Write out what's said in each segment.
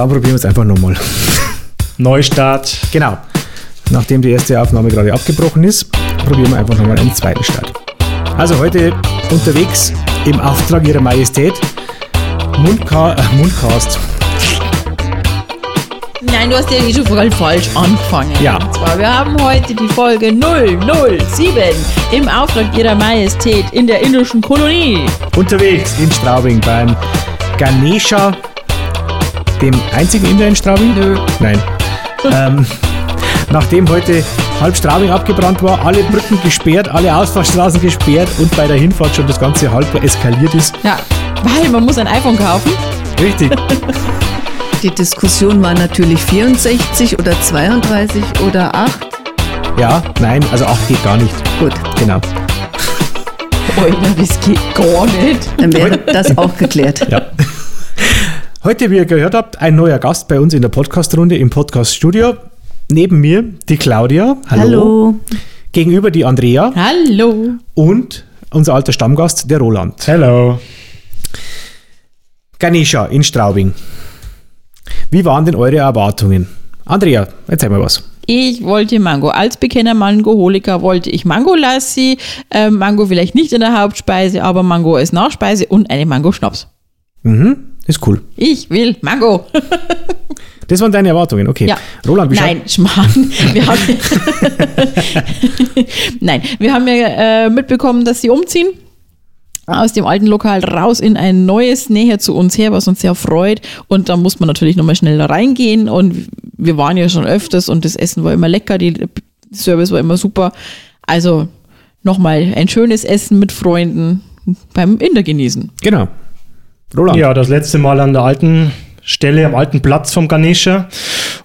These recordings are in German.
Dann probieren wir es einfach nochmal. Neustart. Genau. Nachdem die erste Aufnahme gerade abgebrochen ist, probieren wir einfach nochmal einen zweiten Start. Also heute unterwegs im Auftrag Ihrer Majestät Mundka äh, Mundcast. Nein, du hast ja eh schon voll falsch angefangen. Ja. Und zwar, wir haben heute die Folge 007 im Auftrag ihrer Majestät in der indischen Kolonie. Unterwegs in Straubing beim Ganesha, dem einzigen Inder in Straubing? Nö. Nein. ähm, nachdem heute halb Straubing abgebrannt war, alle Brücken gesperrt, alle Ausfahrstraßen gesperrt und bei der Hinfahrt schon das Ganze halb eskaliert ist. Ja, weil man muss ein iPhone kaufen. Richtig. Die Diskussion war natürlich 64 oder 32 oder 8. Ja, nein, also 8 geht gar nicht. Gut, Genau. Alter, das geht gar nicht. dann wäre das auch geklärt. Ja. Heute, wie ihr gehört habt, ein neuer Gast bei uns in der Podcast-Runde im Podcast-Studio. Neben mir die Claudia. Hallo. Gegenüber die Andrea Hallo. und unser alter Stammgast, der Roland. Hello. Ganesha in Straubing. Wie waren denn eure Erwartungen? Andrea, erzähl mal was. Ich wollte Mango. Als bekennender Mangoholiker wollte ich Mango-Lassi. Ähm, Mango vielleicht nicht in der Hauptspeise, aber Mango als Nachspeise und eine Mango-Schnaps. Mhm, ist cool. Ich will Mango. Das waren deine Erwartungen, okay. Ja. Roland, wie Nein, Schmarrn. Wir haben, Nein, wir haben ja äh, mitbekommen, dass sie umziehen. Aus dem alten Lokal raus in ein neues, näher zu uns her, was uns sehr freut. Und da muss man natürlich nochmal schnell da reingehen. Und wir waren ja schon öfters und das Essen war immer lecker, die der Service war immer super. Also nochmal ein schönes Essen mit Freunden beim Inder genießen. Genau. Roland. Ja, das letzte Mal an der alten Stelle, am alten Platz vom Ganesha.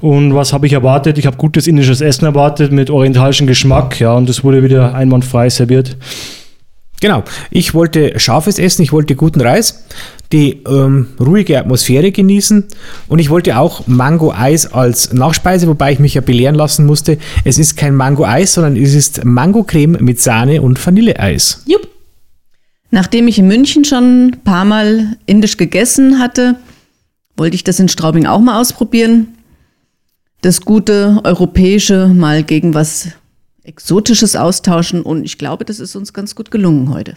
Und was habe ich erwartet? Ich habe gutes indisches Essen erwartet mit orientalischem Geschmack. Ja, und das wurde wieder einwandfrei serviert. Genau. Ich wollte scharfes Essen, ich wollte guten Reis, die ähm, ruhige Atmosphäre genießen und ich wollte auch Mango-Eis als Nachspeise, wobei ich mich ja belehren lassen musste. Es ist kein Mango-Eis, sondern es ist Mango-Creme mit Sahne und Vanilleeis. Jupp. Nachdem ich in München schon ein paar Mal indisch gegessen hatte, wollte ich das in Straubing auch mal ausprobieren. Das gute europäische mal gegen was Exotisches austauschen und ich glaube, das ist uns ganz gut gelungen heute.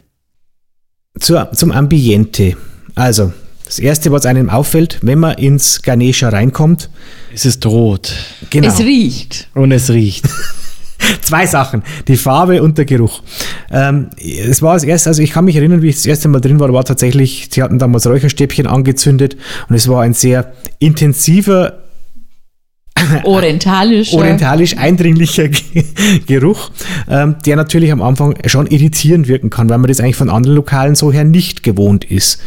Zur, zum Ambiente. Also, das Erste, was einem auffällt, wenn man ins Ganesha reinkommt, Es ist rot genau. Es riecht. und es riecht. Zwei Sachen, die Farbe und der Geruch. Ähm, es war das erste, also ich kann mich erinnern, wie ich das erste Mal drin war, war tatsächlich, sie hatten damals Räucherstäbchen angezündet und es war ein sehr intensiver, Orientalisch. orientalisch eindringlicher Ge- Geruch, ähm, der natürlich am Anfang schon irritierend wirken kann, weil man das eigentlich von anderen Lokalen so her nicht gewohnt ist.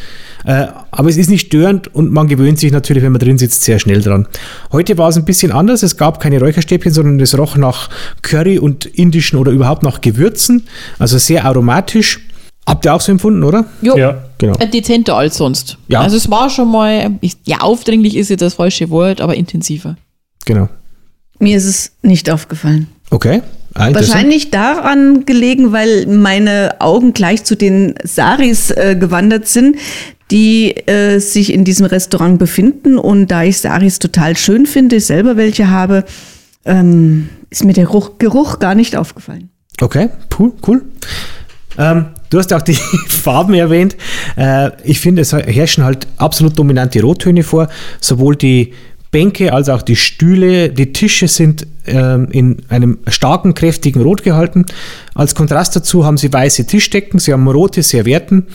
Äh, aber es ist nicht störend und man gewöhnt sich natürlich, wenn man drin sitzt, sehr schnell dran. Heute war es ein bisschen anders. Es gab keine Räucherstäbchen, sondern es roch nach Curry und indischen oder überhaupt nach Gewürzen. Also sehr aromatisch. Habt ihr auch so empfunden, oder? Jo. Ja. Genau. Äh, Dezenter als sonst. Ja. Also es war schon mal, ich- ja, aufdringlich ist jetzt das falsche Wort, aber intensiver. Genau. Mir ist es nicht aufgefallen. Okay. Ah. Wahrscheinlich daran gelegen, weil meine Augen gleich zu den Saris äh, gewandert sind, die äh, sich in diesem Restaurant befinden. Und da ich Saris total schön finde, ich selber welche habe, ähm, ist mir der Geruch, Geruch gar nicht aufgefallen. Okay, cool, cool. Ähm, du hast auch die Farben erwähnt. Äh, ich finde, es herrschen halt absolut dominante Rottöne vor. Sowohl die Bänke als auch die Stühle, die Tische sind ähm, in einem starken, kräftigen Rot gehalten. Als Kontrast dazu haben sie weiße Tischdecken, sie haben rote Servietten.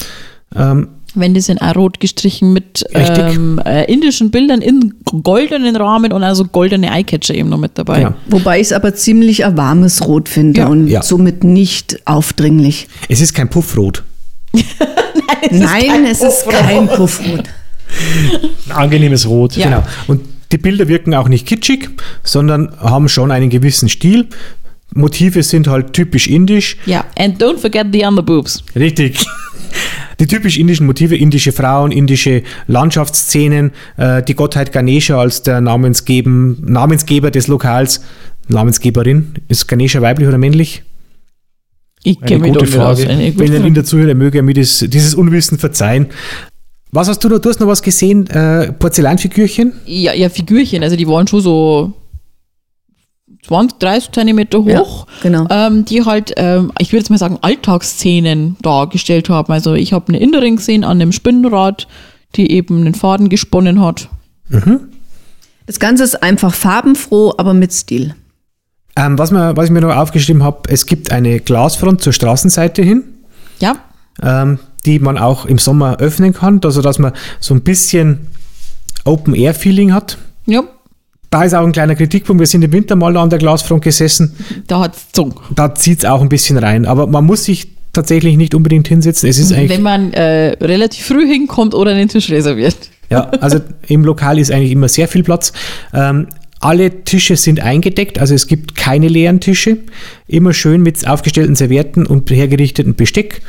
Ähm, Wände sind auch rot gestrichen mit ähm, äh, indischen Bildern in goldenen Rahmen und also goldene Eyecatcher eben noch mit dabei. genau. Wobei ich es aber ziemlich ein warmes Rot finde Ja. und Ja. somit nicht aufdringlich. Es ist kein Puffrot. Nein, es ist kein Puffrot. Ein angenehmes Rot. Ja. Genau. Und die Bilder wirken auch nicht kitschig, sondern haben schon einen gewissen Stil. Motive sind halt typisch indisch. Ja, and don't forget the underboobs. Richtig. Die typisch indischen Motive, indische Frauen, indische Landschaftsszenen, äh, die Gottheit Ganesha als der Namensgeben, Namensgeber des Lokals, Namensgeberin. Ist Ganesha weiblich oder männlich? Ich kenne mich gute aus. Frage. Eine gute Wenn ein Frage. Inder zuhört, er möge er mir das, dieses Unwissen verzeihen. Was hast du noch? Du hast noch was gesehen? Äh, Porzellanfigürchen? Ja, ja, Figürchen, also die waren schon so 20, 30 Zentimeter hoch. Ja, genau. Ähm, die halt, ähm, ich würde jetzt mal sagen, Alltagsszenen dargestellt haben. Also ich habe eine Inderin gesehen an einem Spinnrad, die eben einen Faden gesponnen hat. Das Ganze ist einfach farbenfroh, aber mit Stil. Ähm, was, mir, was ich mir noch aufgeschrieben habe, es gibt eine Glasfront zur Straßenseite hin, Ja, ähm, die man auch im Sommer öffnen kann, also dass man so ein bisschen Open-Air-Feeling hat. ja, Da ist auch ein kleiner Kritikpunkt. Wir sind im Winter mal an der Glasfront gesessen. da hat's gezogen. Da zieht es auch ein bisschen rein. Aber man muss sich tatsächlich nicht unbedingt hinsetzen. Es ist eigentlich. Wenn man äh, relativ früh hinkommt oder einen Tisch reserviert. Ja, also im Lokal ist eigentlich immer sehr viel Platz. Ähm, alle Tische sind eingedeckt, also es gibt keine leeren Tische. Immer schön mit aufgestellten Servietten und hergerichteten Besteck.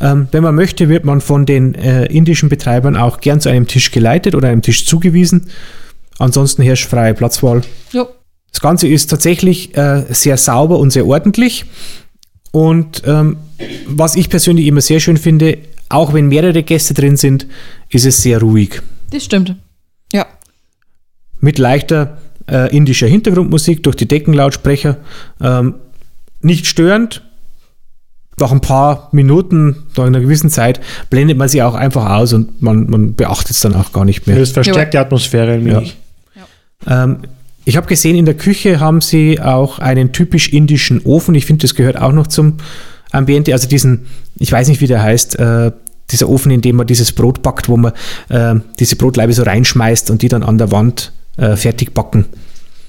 Ähm, wenn man möchte, wird man von den äh, indischen Betreibern auch gern zu einem Tisch geleitet oder einem Tisch zugewiesen. Ansonsten herrscht freie Platzwahl. Ja. Das Ganze ist tatsächlich äh, sehr sauber und sehr ordentlich. Und ähm, was ich persönlich immer sehr schön finde, auch wenn mehrere Gäste drin sind, ist es sehr ruhig. Das stimmt. Ja. mit leichter äh, indischer Hintergrundmusik durch die Deckenlautsprecher. Ähm, nicht störend. Nach ein paar Minuten, nach einer gewissen Zeit, blendet man sie auch einfach aus und man, man beachtet es dann auch gar nicht mehr. Das verstärkt die Atmosphäre ein wenig. Ähm, ich habe gesehen, in der Küche haben sie auch einen typisch indischen Ofen. Ich finde, das gehört auch noch zum Ambiente. Also diesen, ich weiß nicht, wie der heißt, äh, dieser Ofen, in dem man dieses Brot backt, wo man äh, diese Brotlaibe so reinschmeißt und die dann an der Wand äh, fertig backen.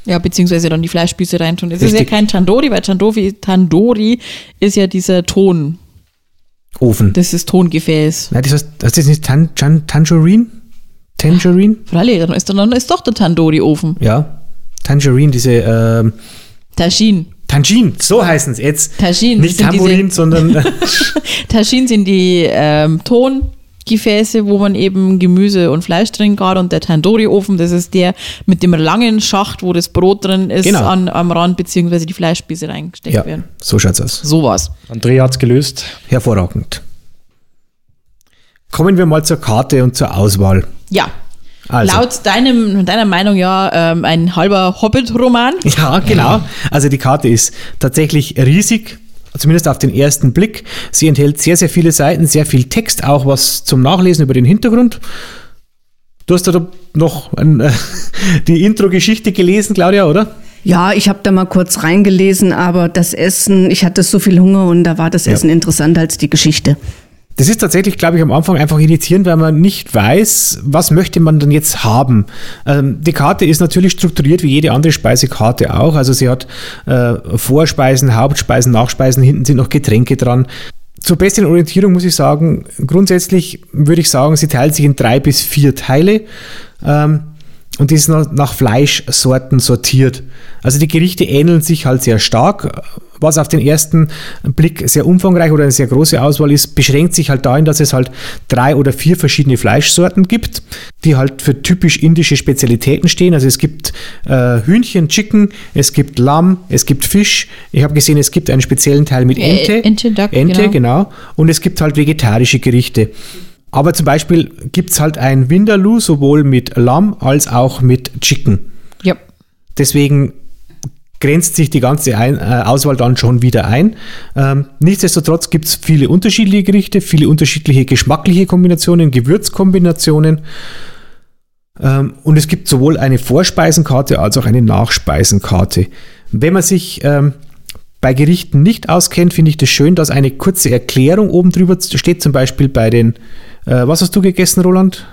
Ja, beziehungsweise dann die Fleischspieße reintun. Es ist ja kein Tandoori, weil Tandoori, Tandoori ist ja dieser Ton, Ofen. das ist Tongefäß. Nein, das heißt, das ist nicht Tan, Tan, Tangerine? Tangerine? Freilich, dann ist, dann ist doch der Tandoori-Ofen. Ja. Tangerine, diese ähm, Taschin. Tangine, so heißen es jetzt. Tagine Nicht Tambourin, sondern Taschin sind die ähm, Tongefäße, wo man eben Gemüse und Fleisch drin hat und der Tandoori-Ofen, das ist der mit dem langen Schacht, wo das Brot drin ist Genau. an, am Rand, beziehungsweise die Fleischspieße reingesteckt ja, werden. so schaut's aus. Sowas. Andrea hat es gelöst. Hervorragend. Kommen wir mal zur Karte und zur Auswahl. Ja. Also. Laut deinem, deiner Meinung ja ähm, ein halber Hobbit-Roman. Ja, genau. Also die Karte ist tatsächlich riesig, zumindest auf den ersten Blick. Sie enthält sehr, sehr viele Seiten, sehr viel Text, auch was zum Nachlesen über den Hintergrund. Du hast da noch ein, äh, die Intro-Geschichte gelesen, Claudia, oder? Ja, ich habe da mal kurz reingelesen, aber das Essen, ich hatte so viel Hunger und da war das Ja. Essen interessanter als die Geschichte. Das ist tatsächlich, glaube ich, am Anfang einfach irritierend, weil man nicht weiß, was möchte man denn jetzt haben. Ähm, die Karte ist natürlich strukturiert wie jede andere Speisekarte auch. Also sie hat äh, Vorspeisen, Hauptspeisen, Nachspeisen, hinten sind noch Getränke dran. Zur besseren Orientierung muss ich sagen, grundsätzlich würde ich sagen, sie teilt sich in drei bis vier Teile. Ähm, und die ist nach, Fleischsorten sortiert. Also die Gerichte ähneln sich halt sehr stark. Was auf den ersten Blick sehr umfangreich oder eine sehr große Auswahl ist, beschränkt sich halt dahin, dass es halt drei oder vier verschiedene Fleischsorten gibt, die halt für typisch indische Spezialitäten stehen. Also es gibt äh, Hühnchen, Chicken, es gibt Lamm, es gibt Fisch. Ich habe gesehen, es gibt einen speziellen Teil mit Äh, Ente. Ente, Duck, Ente, genau. genau. Und es gibt halt vegetarische Gerichte. Aber zum Beispiel gibt es halt ein Vindaloo sowohl mit Lamm als auch mit Chicken. Ja. Deswegen grenzt sich die ganze ein, äh, Auswahl dann schon wieder ein. Ähm, nichtsdestotrotz gibt es viele unterschiedliche Gerichte, viele unterschiedliche geschmackliche Kombinationen, Gewürzkombinationen. Ähm, und es gibt sowohl eine Vorspeisenkarte als auch eine Nachspeisenkarte. Wenn man sich ähm, bei Gerichten nicht auskennt, finde ich das schön, dass eine kurze Erklärung oben drüber steht, zum Beispiel bei den, äh, was hast du gegessen, Roland?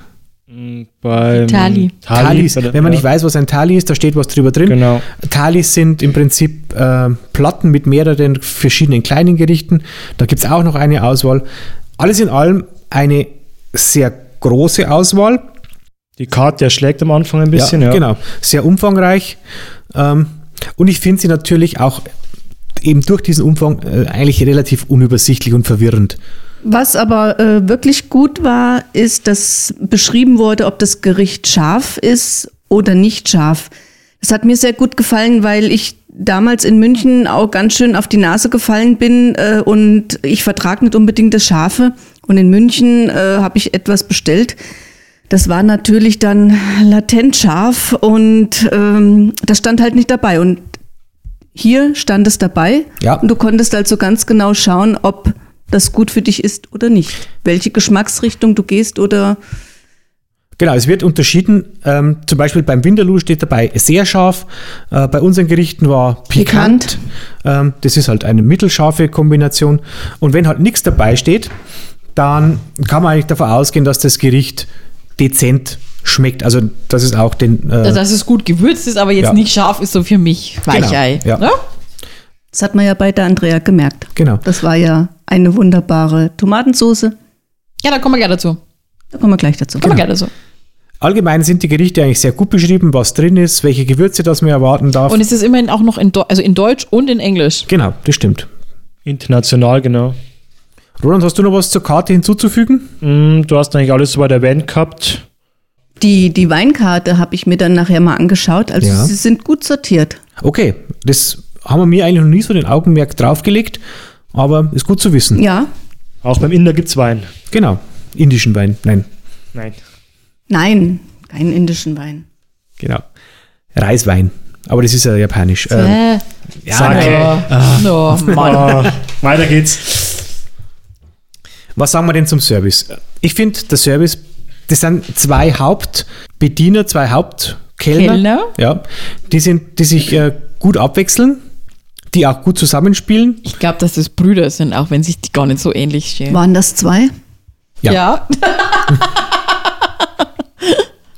Beim Thali. Thalis. oder- Wenn man ja. nicht weiß, was ein Thali ist, da steht was drüber drin. Genau. Thalis sind im Prinzip äh, Platten mit mehreren verschiedenen kleinen Gerichten. Da gibt es auch noch eine Auswahl. Alles in allem eine sehr große Auswahl. Die Karte erschlägt am Anfang ein bisschen, ja. Genau, sehr umfangreich. Ähm, und ich finde sie natürlich auch eben durch diesen Umfang äh, eigentlich relativ unübersichtlich und verwirrend. Was aber äh, wirklich gut war, ist, dass beschrieben wurde, ob das Gericht scharf ist oder nicht scharf. Das hat mir sehr gut gefallen, weil ich damals in München auch ganz schön auf die Nase gefallen bin äh, und ich vertrage nicht unbedingt das Scharfe. Und in München äh, habe ich etwas bestellt. Das war natürlich dann latent scharf und ähm, das stand halt nicht dabei. Und hier stand es dabei Ja. und du konntest also ganz genau schauen, ob das gut für dich ist oder nicht. Welche Geschmacksrichtung du gehst oder Genau, es wird unterschieden. Ähm, zum Beispiel beim Vindaloo steht dabei sehr scharf. Äh, bei unseren Gerichten war pikant. Ähm, das ist halt eine mittelscharfe Kombination. Und wenn halt nichts dabei steht, dann kann man eigentlich davon ausgehen, dass das Gericht dezent schmeckt. Also, dass es auch den. Äh, Dass es gut gewürzt ist, aber jetzt Ja. nicht scharf ist, so für mich Weichei. ja. Ne? das hat man ja bei der Andrea gemerkt. genau. Das war ja eine wunderbare Tomatensauce. Ja, da kommen wir gleich dazu. Da kommen wir gleich dazu. Kommen wir gleich dazu. Allgemein sind die Gerichte eigentlich sehr gut beschrieben, was drin ist, welche Gewürze das man erwarten darf. Und es ist immerhin auch noch in, Deu- also in Deutsch und in Englisch. genau, das stimmt. International, genau. Roland, hast du noch was zur Karte hinzuzufügen? Mm, Du hast eigentlich alles soweit erwähnt gehabt. Die, die Weinkarte habe ich mir dann nachher mal angeschaut. Also Ja. sie sind gut sortiert. Okay, das haben wir mir eigentlich noch nie so den Augenmerk draufgelegt, aber ist gut zu wissen. Ja, Auch beim Inder gibt es Wein. Genau, indischen Wein, nein, Nein. nein, keinen indischen Wein. genau. Reiswein, aber das ist ja japanisch. Ähm, Äh, ja, Sake. nein. no, Mann. Ah, weiter geht's. Was sagen wir denn zum Service? Ich finde, der Service, das sind zwei Hauptbediener, zwei Hauptkellner. Kellner. Ja, die, sind, die sich äh, gut abwechseln, die auch gut zusammenspielen. Ich glaube, dass das Brüder sind, auch wenn sich die gar nicht so ähnlich stehen. Waren das zwei? Ja. Ja.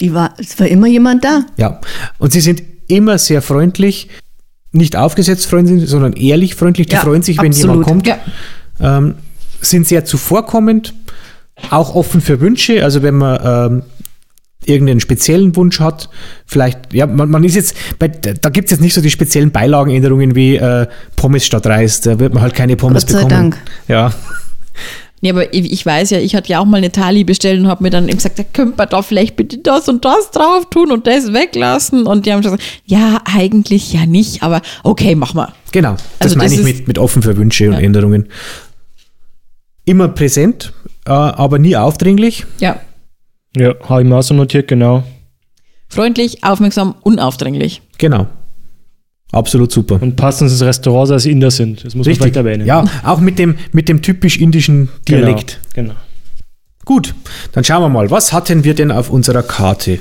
Die war, es war immer jemand da. Ja, und sie sind immer sehr freundlich, nicht aufgesetzt freundlich, sondern ehrlich freundlich. Die Ja, freuen sich, wenn absolut. jemand kommt. ja. ähm, sind sehr zuvorkommend, auch offen für Wünsche. Also wenn man ähm, irgendeinen speziellen Wunsch hat, vielleicht, ja, man, man ist jetzt, bei, da gibt es jetzt nicht so die speziellen Beilagenänderungen wie äh, Pommes statt Reis. Da wird man halt keine Pommes Gott sei bekommen. Dank. Ja, Nee, aber ich weiß ja, ich hatte ja auch mal eine Thali bestellt und habe mir dann eben gesagt, da könnte man da vielleicht bitte das und das drauf tun und das weglassen. Und die haben schon gesagt, ja, eigentlich ja nicht, aber okay, mach mal. genau. Das Also meine das ich mit, mit offen für Wünsche und Änderungen. Immer präsent, äh, aber nie aufdringlich. Ja. Ja, habe ich mir auch so notiert, genau. Freundlich, aufmerksam, unaufdringlich. Genau. Absolut super. Und passend ins Restaurant, dass sie Inder sind. Das muss man vielleicht erwähnen. Ja, auch mit dem, mit dem typisch indischen genau. Dialekt. Genau. Gut, dann schauen wir mal, was hatten wir denn auf unserer Karte?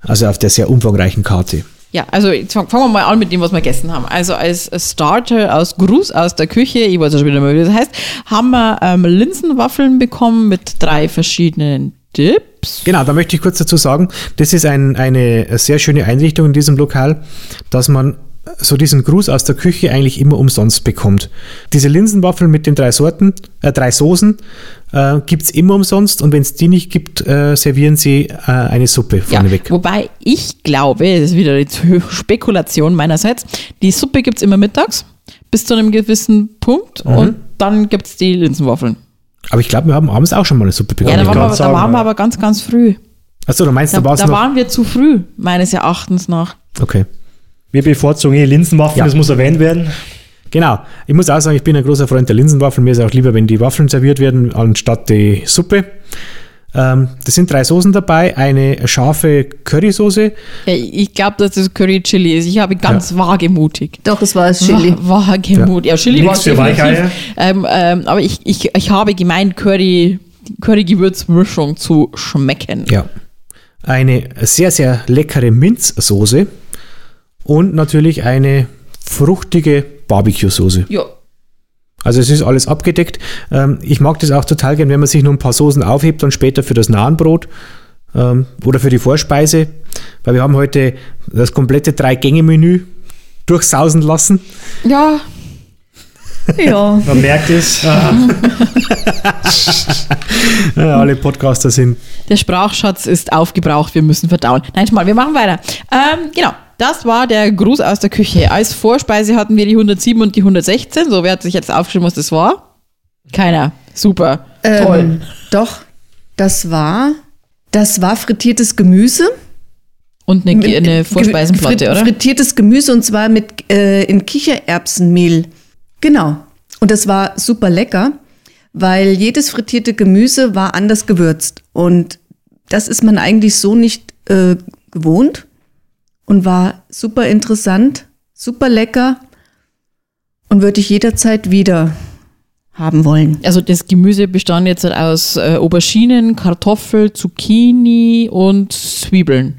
Also auf der sehr umfangreichen Karte. Ja, also fangen wir mal an mit dem, was wir gegessen haben. Also als Starter aus Gruß aus der Küche, ich weiß schon wieder mal, wie das heißt, haben wir ähm, Linsenwaffeln bekommen mit drei verschiedenen Dips. Genau, da möchte ich kurz dazu sagen, das ist ein, eine sehr schöne Einrichtung in diesem Lokal, dass man so diesen Gruß aus der Küche eigentlich immer umsonst bekommt. Diese Linsenwaffeln mit den drei Sorten, äh, drei Soßen, äh, gibt es immer umsonst und wenn es die nicht gibt, äh, servieren sie äh, eine Suppe Ja, vorneweg. wobei ich glaube, das ist wieder die Spekulation meinerseits, die Suppe gibt es immer mittags bis zu einem gewissen Punkt Mhm. und dann gibt es die Linsenwaffeln. Aber ich glaube, wir haben abends auch schon mal eine Suppe Ja, bekommen. da waren, wir, aber- da sagen, waren wir ja. aber ganz, ganz früh. Achso, du meinst, Da, da da noch. waren wir zu früh, meines Erachtens nach. Okay. Wir bevorzugen eh Linsenwaffeln, Ja. das muss erwähnt werden. Genau. Ich muss auch sagen, ich bin ein großer Freund der Linsenwaffeln. Mir ist auch lieber, wenn die Waffeln serviert werden, anstatt die Suppe. Ähm, das sind drei Soßen dabei. Eine scharfe Currysoße. Ja, ich glaube, dass das Curry Chili ist. Ich habe ganz wagemutig. Doch, es war es Chili. Wa- Wagemutig. Ja, Chili war Nix es für definitiv. Weicheier. Ähm, ähm, aber ich, ich, ich habe gemeint, Curry, Curry-Gewürzmischung zu schmecken. Ja. Eine sehr, sehr leckere Minzsoße. Und natürlich eine fruchtige Barbecue-Soße. Ja. Also es ist alles abgedeckt. Ähm, ich mag das auch total gern, wenn man sich nur ein paar Soßen aufhebt und später für das Nahenbrot ähm, oder für die Vorspeise. Weil wir haben heute das komplette Drei-Gänge-Menü durchsausen lassen. Ja, Ja. Man merkt es. Ja, alle Podcaster sind. der Sprachschatz ist aufgebraucht, wir müssen verdauen. Nein, mal, wir machen weiter. Ähm, genau, das war der Gruß aus der Küche. Als Vorspeise hatten wir die 107 und die 116. So, wer hat sich jetzt aufgeschrieben, was das war? Keiner. Super. Toll. Ähm, doch, das war, das war frittiertes Gemüse. Und eine, Mit- eine Vorspeisenplatte, frit- oder? Frittiertes Gemüse und zwar mit äh, in Kichererbsenmehl. Genau. Und das war super lecker, weil jedes frittierte Gemüse war anders gewürzt. Und das ist man eigentlich so nicht äh, gewohnt und war super interessant, super lecker und würde ich jederzeit wieder haben wollen. Also das Gemüse bestand jetzt aus äh, Auberginen, Kartoffel, Zucchini und Zwiebeln.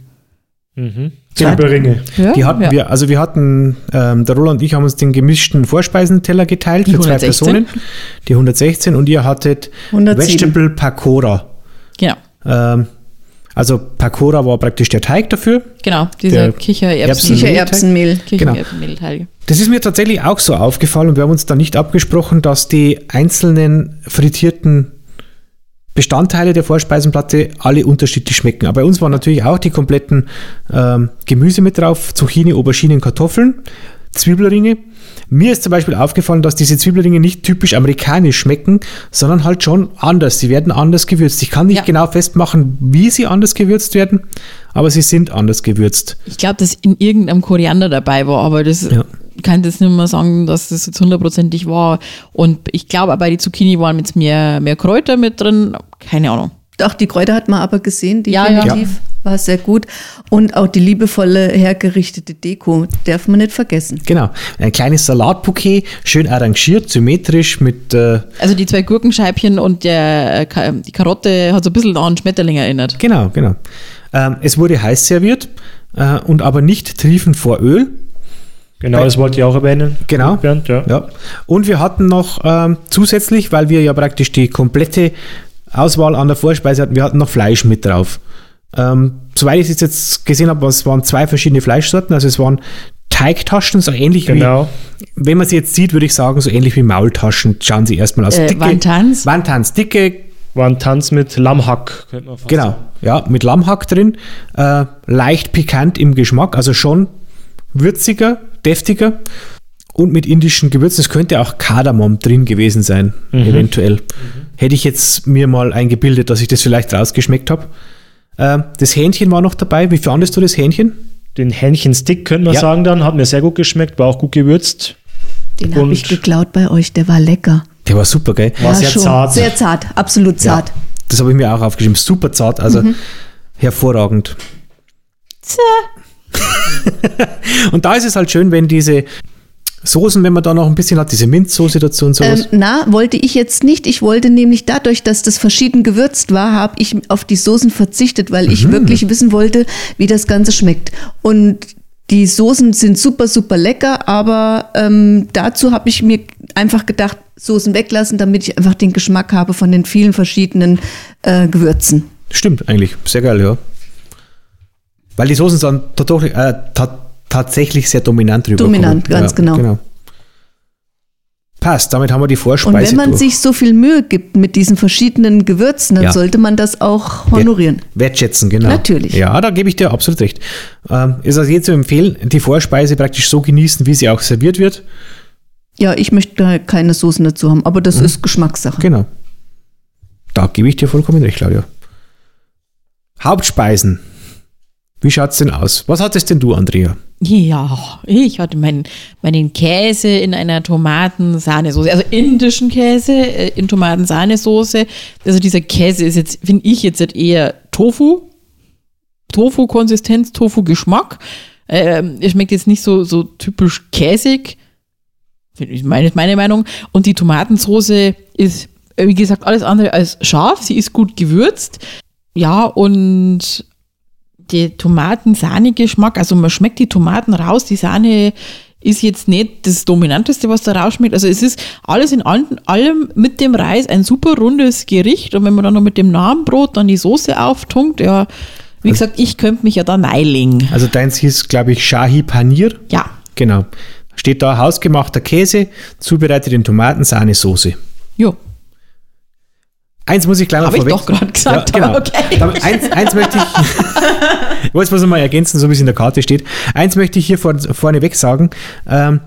Mhm. Zwiebelringe. Ja, Die hatten ja. wir, also wir hatten, ähm, der Roland und ich haben uns den gemischten Vorspeisenteller geteilt Die für zwei 116. Personen. Die 116 und ihr hattet 107. Vegetable Pakora. Genau, Ähm, also Pakora war praktisch der Teig dafür. genau. Dieser Kichererbsen. Erbsen- Kichererbsenmehl. Genau. Kichererbsenmehlteig. Das ist mir tatsächlich auch so aufgefallen und wir haben uns da nicht abgesprochen, dass die einzelnen frittierten Bestandteile der Vorspeisenplatte alle unterschiedlich schmecken. Aber bei uns waren natürlich auch die kompletten ähm, Gemüse mit drauf, Zucchini, Auberginen, Kartoffeln, Zwiebelringe. Mir ist zum Beispiel aufgefallen, dass diese Zwiebelringe nicht typisch amerikanisch schmecken, sondern halt schon anders. Sie werden anders gewürzt. Ich kann nicht Ja. genau festmachen, wie sie anders gewürzt werden, aber sie sind anders gewürzt. Ich glaube, dass in irgendeinem Koriander dabei war, aber das Ja. kann jetzt nicht mehr sagen, dass das jetzt hundertprozentig war. Und ich glaube, bei die Zucchini waren jetzt mehr, mehr Kräuter mit drin. Keine Ahnung. Auch die Kräuter hat man aber gesehen, Ja, ja. War sehr gut. Und auch die liebevolle, hergerichtete Deko darf man nicht vergessen. Genau. Ein kleines Salatbouquet, schön arrangiert, symmetrisch mit äh, Also die zwei Gurkenscheibchen und der, äh, Ka- die Karotte hat so ein bisschen an einen Schmetterling erinnert. Genau, genau. Ähm, es wurde heiß serviert äh, und aber nicht triefend vor Öl. Genau, das wollte ich auch erwähnen. Genau. Bernd, ja. Ja. Und wir hatten noch ähm, zusätzlich, weil wir ja praktisch die komplette Auswahl an der Vorspeise hatten, wir hatten noch Fleisch mit drauf. Ähm, soweit ich es jetzt gesehen habe, es waren zwei verschiedene Fleischsorten. Also es waren Teigtaschen, so ähnlich Genau. wie, wenn man sie jetzt sieht, würde ich sagen, so ähnlich wie Maultaschen. Schauen sie erstmal aus. Äh, dicke War ein Tanz mit Lammhack, könnte man fast Genau, ja, mit Lammhack drin, äh, leicht pikant im Geschmack, also schon würziger, deftiger und mit indischen Gewürzen. Es könnte auch Kardamom drin gewesen sein, eventuell. Hätte ich jetzt mir mal eingebildet, dass ich das vielleicht rausgeschmeckt habe. Äh, das Hähnchen war noch dabei. Wie fandest du das Hähnchen? Den Hähnchenstick, könnte man Ja. sagen dann. Hat mir sehr gut geschmeckt, war auch gut gewürzt. Den habe ich geklaut bei euch, der war lecker. Der war super, gell? War sehr schon. zart. Sehr zart, absolut Ja, zart. das habe ich mir auch aufgeschrieben. Super zart, also hervorragend. und da ist es halt schön, wenn diese Soßen, wenn man da noch ein bisschen hat, diese Minzsoße dazu und sowas. Ähm, na, wollte ich jetzt nicht. Ich wollte nämlich dadurch, dass das verschieden gewürzt war, habe ich auf die Soßen verzichtet, weil Mhm. ich wirklich wissen wollte, wie das Ganze schmeckt. Und die Soßen sind super, super lecker, aber ähm, dazu habe ich mir einfach gedacht, Soßen weglassen, damit ich einfach den Geschmack habe von den vielen verschiedenen äh, Gewürzen. Stimmt eigentlich, sehr geil, ja. Weil die Soßen sind tatsächlich, äh, ta tatsächlich sehr dominant rüberkommen. Dominant, ganz genau. Passt, damit haben wir die Und Vorspeise wenn man durch. sich so viel Mühe gibt mit diesen verschiedenen Gewürzen, dann Ja. sollte man das auch honorieren. Wertschätzen, genau. Natürlich. Ja, da gebe ich dir absolut recht. Ähm, ist also jetzt zu empfehlen, die Vorspeise praktisch so genießen, wie sie auch serviert wird. Ja, ich möchte keine Soßen dazu haben, aber das ist Geschmackssache. Genau. Da gebe ich dir vollkommen recht, Claudia. Hauptspeisen. Wie schaut's denn aus? Was hattest denn du, Andrea? Ja, ich hatte meinen, meinen Käse in einer Tomatensahnesoße, also indischen Käse äh, in Tomatensahnesoße. Also dieser Käse ist jetzt, finde ich jetzt eher Tofu. Tofu-Konsistenz, Tofu-Geschmack. Ähm, schmeckt jetzt nicht so, so typisch käsig. Ich meine, meine Meinung. Und die Tomatensoße ist, äh, wie gesagt, alles andere als scharf. Sie ist gut gewürzt. Ja, und der Tomaten-Sahne-Geschmack, also man schmeckt die Tomaten raus, die Sahne ist jetzt nicht das Dominanteste, was da rausschmeckt. Also es ist alles in allem, mit dem Reis ein super rundes Gericht und wenn man dann noch mit dem Namenbrot dann die Soße auftunkt, ja, wie gesagt, ich könnte mich ja da neilingen. Also deins hieß, glaube ich, Shahi Panir. Ja, Genau. Steht da hausgemachter Käse, zubereitet in Tomatensahnesoße. jo. Eins muss ich gleich noch Habe ich vorweg- doch gerade gesagt, Ja, genau. aber okay. Eins, eins möchte ich, ich wollte es mal ergänzen, so wie es in der Karte steht. Eins möchte ich hier vor, vorneweg sagen. Ähm,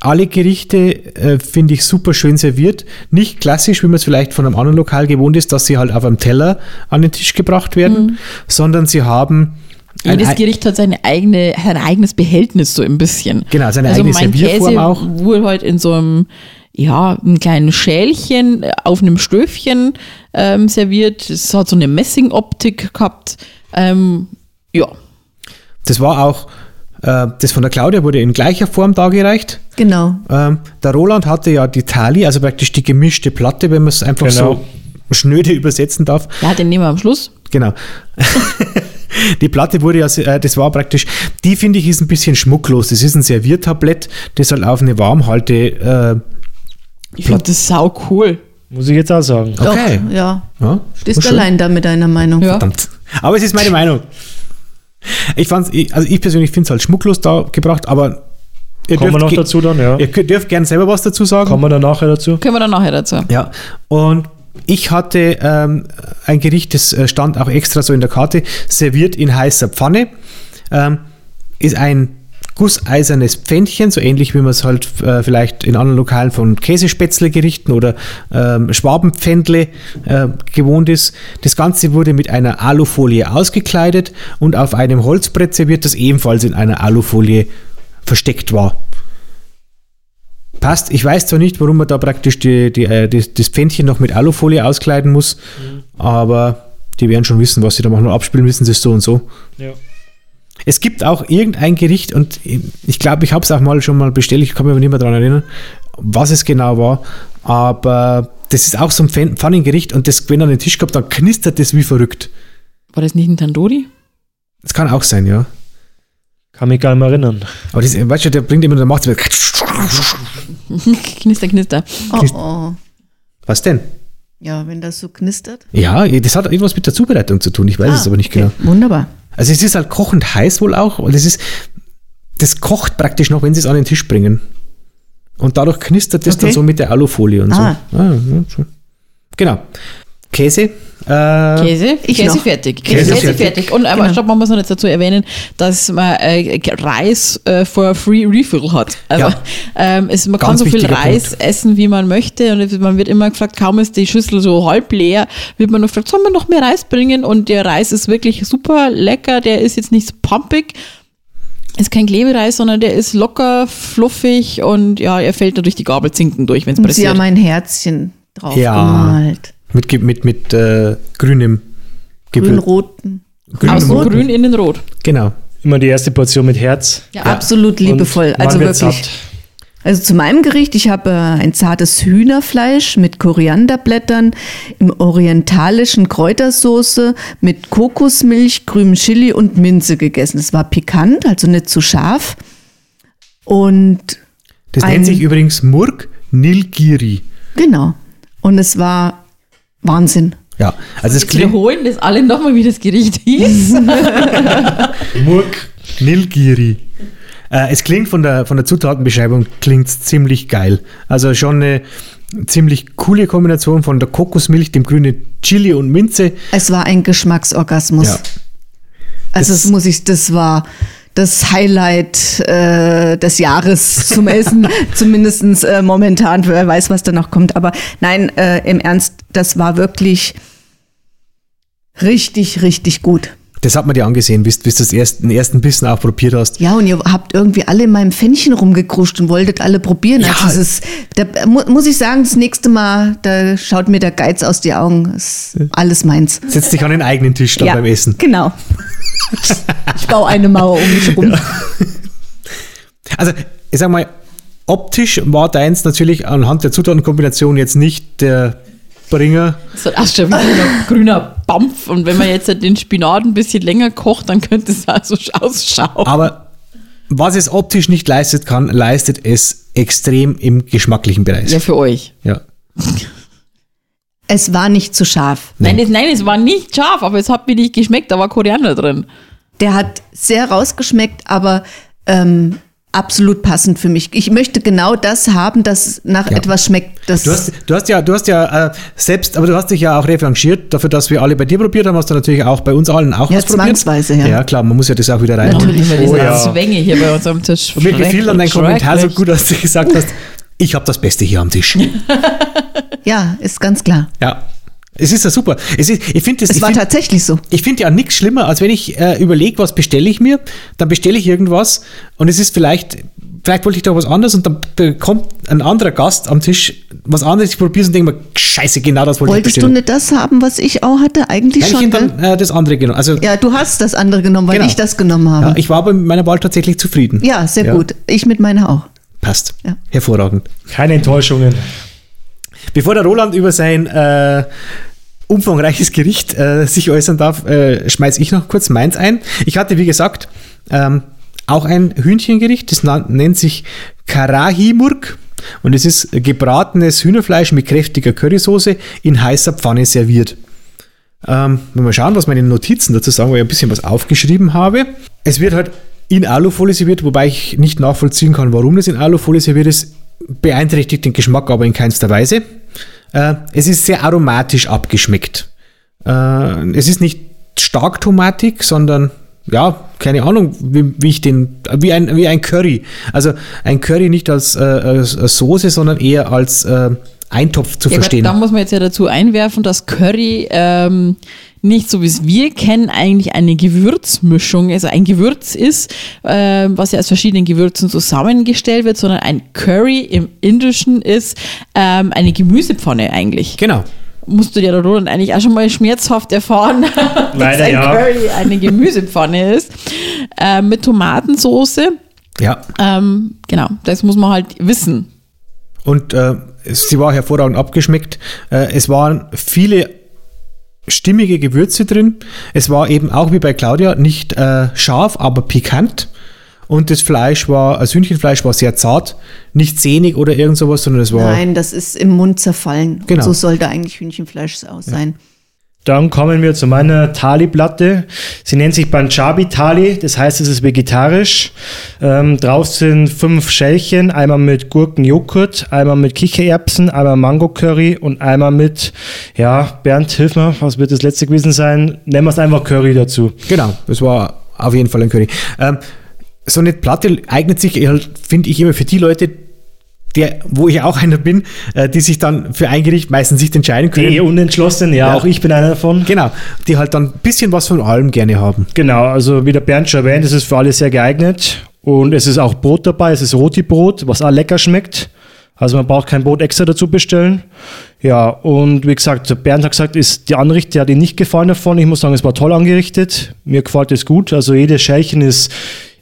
alle Gerichte äh, finde ich super schön serviert. Nicht klassisch, wie man es vielleicht von einem anderen Lokal gewohnt ist, dass sie halt auf einem Teller an den Tisch gebracht werden, sondern sie haben Jedes Gericht hat seine eigene, sein eigenes Behältnis so ein bisschen. Genau, seine also eigene mein Servierform Käse auch. wurde halt in so einem ja, ein kleines Schälchen auf einem Stöfchen ähm, serviert. Es hat so eine Messingoptik gehabt. Ähm, ja, Das war auch, äh, das von der Claudia wurde in gleicher Form dargereicht. Genau. Ähm, der Roland hatte ja die Thali, also praktisch die gemischte Platte, wenn man es einfach Genau. so schnöde übersetzen darf. ja, den nehmen wir am Schluss. Genau. die Platte wurde ja, äh, das war praktisch, die finde ich ist ein bisschen schmucklos. Das ist ein Serviertablett, das halt auf eine Warmhalte. Äh, Ich finde das sau cool. Muss ich jetzt auch sagen. okay. Doch, ja. Ja, Stehst allein da mit deiner Meinung. Ja. Verdammt. Aber es ist meine Meinung. Ich fand's, also ich persönlich finde es halt schmucklos da gebracht, aber ihr Kommen wir noch dazu dann, ja. Ihr könnt- dürft gerne selber was dazu sagen. Kommen wir dann nachher dazu. Können wir dann nachher dazu. Ja, und ich hatte ähm, ein Gericht, das äh, stand auch extra so in der Karte, serviert in heißer Pfanne. Ähm, ist ein gusseisernes Pfännchen, so ähnlich wie man es halt äh, vielleicht in anderen Lokalen von Käsespätzle-Gerichten oder ähm, Schwabenpfändle äh, gewohnt ist. Das Ganze wurde mit einer Alufolie ausgekleidet und auf einem Holzbrett serviert, das ebenfalls in einer Alufolie versteckt war. Passt. Ich weiß zwar nicht, warum man da praktisch die, die, äh, das, das Pfännchen noch mit Alufolie auskleiden muss, aber die werden schon wissen, was sie da machen. Abspielen müssen sie es so und so. Ja. Es gibt auch irgendein Gericht und ich glaube, ich habe es auch mal schon mal bestellt, ich kann mich aber nicht mehr daran erinnern, was es genau war, aber das ist auch so ein Pfann- Pfannengericht und das, wenn er an den Tisch kommt, dann knistert das wie verrückt. War das nicht ein Tandoori? Das kann auch sein, ja. Kann mich gar nicht mehr erinnern. Aber das, weißt du, der bringt immer, der macht knister, knister. Oh, oh. Was denn? Ja, wenn das so knistert. Ja, das hat irgendwas mit der Zubereitung zu tun, ich weiß es aber nicht Ah, okay. genau. Wunderbar. Also es ist halt kochend heiß wohl auch, und es ist, das kocht praktisch noch, wenn sie es an den Tisch bringen. Und dadurch knistert das dann Okay. so mit der Alufolie und Ah. so. Ah, ja, schon. Genau. Käse. Äh, Käse, Ich Käse noch. fertig. Käse Käse, fertig. fertig. Und aber Genau. stopp, man muss noch nicht dazu erwähnen, dass man äh, Reis äh, for free refill hat. Also Ja. ähm, es, man kann Ganz so viel Reis essen, wie man möchte. Und man wird immer gefragt, kaum ist die Schüssel so halb leer, wird man noch gefragt, soll man noch mehr Reis bringen? Und der Reis ist wirklich super lecker. Der ist jetzt nicht so pumpig. Ist kein Klebereis, sondern der ist locker, fluffig und ja, er fällt da durch die Gabel zinken durch, wenn es Und sie passiert. haben ein Herzchen drauf Ja. gemalt. Mit mit, mit äh, grünem Gewürz. Grün-roten. Grün Außen Rot. grün, innen rot. Genau. Immer die erste Portion mit Herz. Ja, Absolut liebevoll. Und Also wirklich. satt. Also zu meinem Gericht, ich habe äh, ein zartes Hühnerfleisch mit Korianderblättern im orientalischen Kräutersoße mit Kokosmilch, grünem Chili und Minze gegessen. Es war pikant, also nicht zu scharf. Und Das nennt sich übrigens Murk Nilgiri. genau. Und es war Wahnsinn. Ja, also es klingt wiederholen das alle nochmal, wie das Gericht hieß. Murk Nilgiri. Äh, es klingt von der, von der Zutatenbeschreibung klingt ziemlich geil. Also schon eine ziemlich coole Kombination von der Kokosmilch, dem grünen Chili und Minze. Es war ein Geschmacksorgasmus. Ja. Also Das- das muss ich, das war das Highlight äh, des Jahres zum Essen, zumindest äh, momentan, wer weiß, was da noch kommt. Aber nein, äh, im Ernst, das war wirklich richtig, richtig gut. Das hat man dir angesehen, bis, bis du das erst, den ersten Bissen auch probiert hast. Ja, und ihr habt irgendwie alle in meinem Pfännchen rumgekruscht und wolltet alle probieren. Ja. Also es ist, da mu muss ich sagen, das nächste Mal, da schaut mir der Geiz aus die Augen. Das ist alles meins. Setz dich an den eigenen Tisch dann beim Essen. genau. ich baue eine Mauer um mich rum. Also, ich sag mal, optisch war deins natürlich anhand der Zutatenkombination jetzt nicht der Bringer. Das hat wie ein grüner, grüner Bampf. Und wenn man jetzt den Spinat ein bisschen länger kocht, dann könnte es auch so ausschauen. Aber was es optisch nicht leistet kann, leistet es extrem im geschmacklichen Bereich. Ja, für euch. Ja. Es war nicht zu scharf. Nein, es, nein, es war nicht scharf, aber es hat mir nicht geschmeckt. Da war Koriander drin. Der hat sehr rausgeschmeckt, aber ähm, absolut passend für mich. Ich möchte genau das haben, das nach Ja. etwas schmeckt. Das Du hast, du hast ja, du hast ja äh, selbst, aber du hast dich ja auch revanchiert dafür, dass wir alle bei dir probiert haben, hast du natürlich auch bei uns allen auch Ja, was probiert. zwangsweise, ja. Ja, klar, man muss ja das auch wieder rein. Natürlich. Diese Oh ja. Zwänge hier bei uns am Tisch. Und mir gefiel dann dein Kommentar so gut, dass du gesagt hast, ich habe das Beste hier am Tisch. ja, ist ganz klar. ja. Es ist ja super. Es ist, ich finde das. Es ich war find- tatsächlich so. Ich finde ja nichts schlimmer, als wenn ich äh, überlege, was bestelle ich mir, dann bestelle ich irgendwas und es ist vielleicht vielleicht wollte ich doch was anderes und dann bekommt ein anderer Gast am Tisch was anderes, ich probiere es und denke mir, scheiße, genau das wollte Wolltest ich du bestellen. nicht das haben, was ich auch hatte? Eigentlich Nein, ich schon. habe gell? dann äh, das andere genommen. Also Ja, du hast das andere genommen, weil Genau. ich das genommen ja, habe. ich war bei meiner Wahl tatsächlich zufrieden. Ja, sehr Ja. gut. Ich mit meiner auch. Passt. Ja. Hervorragend. Keine Enttäuschungen. Bevor der Roland über sein äh, umfangreiches Gericht äh, sich äußern darf, äh, schmeiß ich noch kurz meins ein. Ich hatte, wie gesagt, ähm, auch ein Hühnchengericht, das nennt sich Karahimurk und es ist gebratenes Hühnerfleisch mit kräftiger Currysoße in heißer Pfanne serviert. Ähm, wenn schauen, was meine Notizen dazu sagen, weil ich ein bisschen was aufgeschrieben habe. Es wird halt in Alufolie serviert, wobei ich nicht nachvollziehen kann, warum das in Alufolie serviert ist. Beeinträchtigt den Geschmack aber in keinster Weise. Äh, es ist sehr aromatisch abgeschmeckt. Äh, es ist nicht stark tomatig, sondern ja, keine Ahnung, wie, wie ich den, wie ein, wie ein Curry. Also ein Curry nicht als, äh, als, Soße, sondern eher als äh, Eintopf zu Ja, verstehen. da muss man jetzt ja dazu einwerfen, dass Curry ähm, nicht so wie es wir kennen, eigentlich eine Gewürzmischung, also ein Gewürz ist, ähm, was ja aus verschiedenen Gewürzen zusammengestellt wird, sondern ein Curry im Indischen ist ähm, eine Gemüsepfanne eigentlich. Genau. Musst du dir der Roland eigentlich auch schon mal schmerzhaft erfahren, dass ein ja. Curry eine Gemüsepfanne ist, ähm, mit Tomatensoße. Ja. Ähm, genau, das muss man halt wissen. Und äh, sie war hervorragend abgeschmeckt. Äh, es waren viele stimmige Gewürze drin. Es war eben auch wie bei Claudia nicht äh, scharf, aber pikant. Und das Fleisch war, das Hühnchenfleisch war sehr zart, nicht sehnig oder irgend sowas, sondern es war. Nein, das ist im Mund zerfallen. Genau. Und so sollte eigentlich Hühnchenfleisch aus sein. Dann kommen wir zu meiner Thali-Platte. Sie nennt sich Panjabi Thali, das heißt, es ist vegetarisch. Ähm, drauf sind fünf Schälchen, einmal mit Gurkenjoghurt, einmal mit Kichererbsen, einmal Mango-Curry und einmal mit, ja, Bernd, hilf mir, was wird das letzte gewesen sein? Nennen wir es einfach Curry dazu. Genau, das war auf jeden Fall ein Curry. Ähm, so eine Platte eignet sich, halt, finde ich, immer für die Leute, der, wo ich auch einer bin, äh, die sich dann für ein Gericht meistens nicht entscheiden können. Die unentschlossen, ja, Ja. auch ich bin einer davon. Genau, die halt dann ein bisschen was von allem gerne haben. Genau, also wie der Bernd schon erwähnt, es ist für alle sehr geeignet. Und es ist auch Brot dabei, es ist Roti-Brot, was auch lecker schmeckt. Also man braucht kein Brot extra dazu bestellen. Ja, und wie gesagt, der Bernd hat gesagt, ist die Anrichtung, der hat ihm nicht gefallen davon. Ich muss sagen, es war toll angerichtet. Mir gefällt es gut. Also jedes Schälchen ist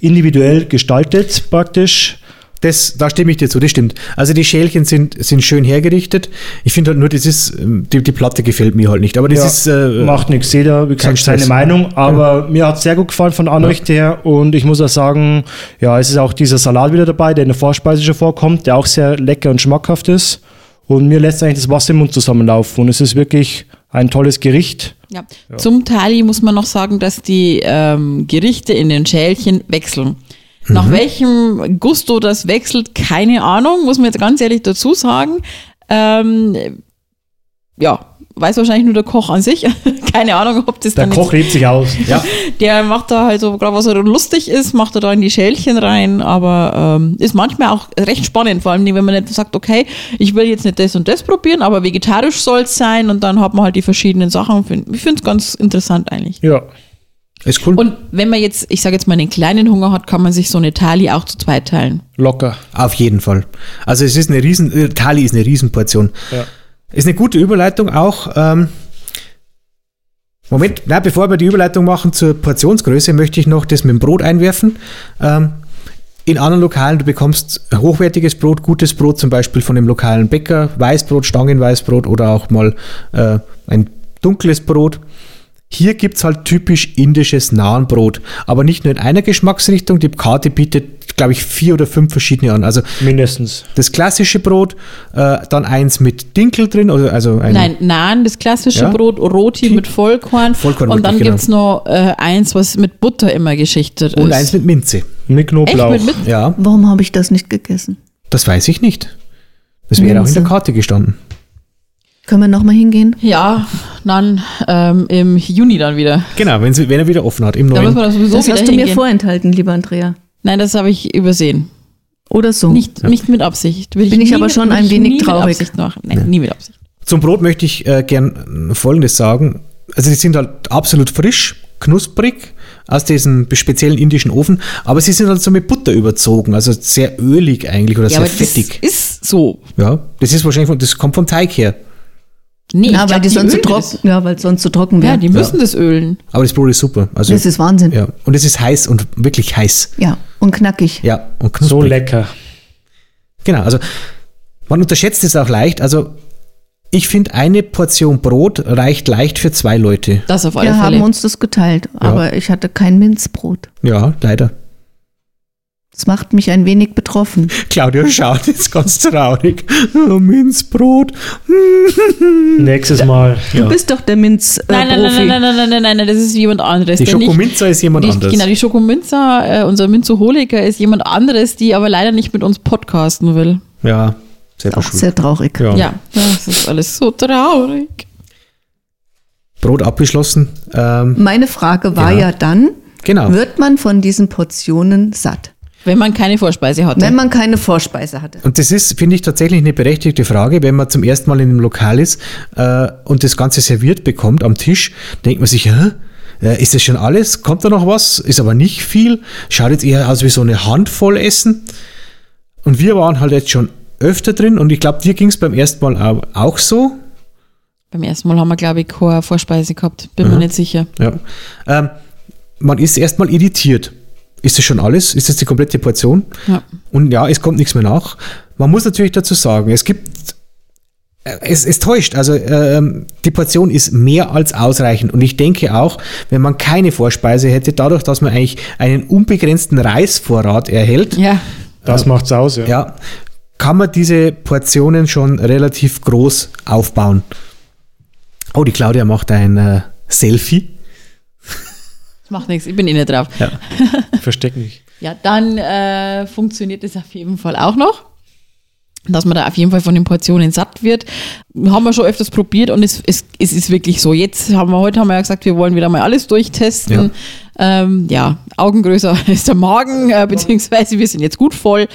individuell gestaltet praktisch. Das, da stimme ich dir zu, das stimmt. Also die Schälchen sind, sind schön hergerichtet. Ich finde halt nur, das ist, ähm, die, die Platte gefällt mir halt nicht. Aber das Ja, ist. Äh, Macht nichts, jeder, wie gesagt, seine. Meinung. Aber mir hat es sehr gut gefallen von der Anrichte her. Und ich muss auch sagen, ja, es ist auch dieser Salat wieder dabei, der in der Vorspeise schon vorkommt, der auch sehr lecker und schmackhaft ist. Und mir lässt eigentlich das Wasser im Mund zusammenlaufen. Und es ist wirklich ein tolles Gericht. Ja. Zum Thali muss man noch sagen, dass die ähm, Gerichte in den Schälchen wechseln. Nach welchem Gusto das wechselt, keine Ahnung, muss man jetzt ganz ehrlich dazu sagen. Ähm, ja, weiß wahrscheinlich nur der Koch an sich. keine Ahnung, ob das Der Koch lebt sich aus. ja, der macht da halt so, gerade was er lustig ist, macht er da in die Schälchen rein, aber ähm, ist manchmal auch recht spannend, vor allem wenn man nicht sagt, okay, ich will jetzt nicht das und das probieren, aber vegetarisch soll es sein und dann hat man halt die verschiedenen Sachen. Ich finde es ganz interessant eigentlich. Ja. Ist cool. Und wenn man jetzt, ich sage jetzt mal, einen kleinen Hunger hat, kann man sich so eine Thali auch zu zweit teilen. Locker. Auf jeden Fall. Also es ist eine riesen, äh, Thali ist eine Riesenportion. Ja. Ist eine gute Überleitung auch. Ähm, Moment, na, bevor wir die Überleitung machen zur Portionsgröße, möchte ich noch das mit dem Brot einwerfen. Ähm, in anderen Lokalen, du bekommst hochwertiges Brot, gutes Brot, zum Beispiel von dem lokalen Bäcker, Weißbrot, Stangenweißbrot oder auch mal äh, ein dunkles Brot. Hier gibt es halt typisch indisches Nahenbrot, aber nicht nur in einer Geschmacksrichtung. Die Karte bietet, glaube ich, vier oder fünf verschiedene an. Also Mindestens. das klassische Brot, äh, dann eins mit Dinkel drin, also, also ein, Nein, Naan, das klassische Ja. Brot, Roti Ti- mit Vollkorn. Vollkorn und dann wirklich, gibt's noch äh, eins, was mit Butter immer geschichtet und ist. eins mit Minze. Mit Knoblauch. Echt mit, mit Ja, Warum habe ich das nicht gegessen? das weiß ich nicht. Das wäre auch in der Karte gestanden. Können wir nochmal hingehen? Ja, dann ähm, im Juni dann wieder. Genau, wenn, sie, wenn er wieder offen hat, im Da müssen neuen. wir da sowieso das hast du mir hingehen. vorenthalten, lieber Andrea. Nein, das habe ich übersehen. Oder so. Nicht, nicht mit Absicht. Würde Bin ich nie aber mit- schon ein ich wenig traurig. Nein, nie mit Absicht. Zum Brot möchte ich äh, gern Folgendes sagen. Also die sind halt absolut frisch, knusprig, aus diesem speziellen indischen Ofen, aber sie sind halt so mit Butter überzogen, also sehr ölig eigentlich oder Ja, sehr aber das fettig. ist so. Ja, das ist wahrscheinlich, von- das kommt vom Teig her. Nee, Ja, ich weil glaub, die sonst so ölen trocken, ja, weil es sonst so trocken Ja, wäre. die müssen das ölen. Aber das Brot ist super. Also, das ist Wahnsinn. Ja. ja. Und es ist heiß und wirklich heiß. und knackig. Ja, und knusprig. So lecker. Genau, also man unterschätzt es auch leicht. Also ich finde, eine Portion Brot reicht leicht für zwei Leute. Das auf alle Wir haben Fälle. uns das geteilt, aber ich hatte kein Minzbrot. Ja, leider. Das macht mich ein wenig betroffen. Claudia schaut jetzt ganz traurig. Oh, Minzbrot. Nächstes Mal. Ja. Du bist doch der Minz. Äh, nein, nein, Profi. nein, nein, nein, nein, nein, nein, nein, das ist jemand anderes. Die Schokominzer ist jemand die, anderes. Genau, die Schokominzer, äh, unser Minzoholiker, ist jemand anderes, die aber leider nicht mit uns podcasten will. Ja, sehr, auch sehr traurig. Ja. ja, das ist alles so traurig. Brot abgeschlossen. Ähm, Meine Frage war ja, ja dann, genau. wird man von diesen Portionen satt? Wenn man keine Vorspeise hatte. wenn man keine Vorspeise hatte? Und das ist, finde ich, tatsächlich eine berechtigte Frage. Wenn man zum ersten Mal in einem Lokal ist äh, und das Ganze serviert bekommt am Tisch, denkt man sich, Hä? Äh, ist das schon alles? Kommt da noch was? Ist aber nicht viel. Schaut jetzt eher aus wie so eine Handvoll Essen. Und wir waren halt jetzt schon öfter drin und ich glaube, dir ging es beim ersten Mal au- auch so. Beim ersten Mal haben wir, glaube ich, keine Vorspeise gehabt. Bin mir nicht sicher. Ja. Ähm, man ist erstmal irritiert. Ist das schon alles? Ist das die komplette Portion? Ja. Und ja, es kommt nichts mehr nach. Man muss natürlich dazu sagen, es gibt, äh, es, es täuscht. Also ähm, die Portion ist mehr als ausreichend. Und ich denke auch, wenn man keine Vorspeise hätte, dadurch, dass man eigentlich einen unbegrenzten Reisvorrat erhält, Ja, Das macht's aus, ja. ja, kann man diese Portionen schon relativ groß aufbauen. Oh, die Claudia macht ein äh, Selfie. Das macht nichts. Ich bin eh nicht drauf. Ja. Versteck mich. Ja, dann äh, funktioniert es auf jeden Fall auch noch. Dass man da auf jeden Fall von den Portionen satt wird. Haben wir schon öfters probiert und es, es, es ist wirklich so. Jetzt haben wir, heute haben wir ja gesagt, wir wollen wieder mal alles durchtesten. Ja, ähm, ja Augen größer ist der Magen, äh, beziehungsweise wir sind jetzt gut voll.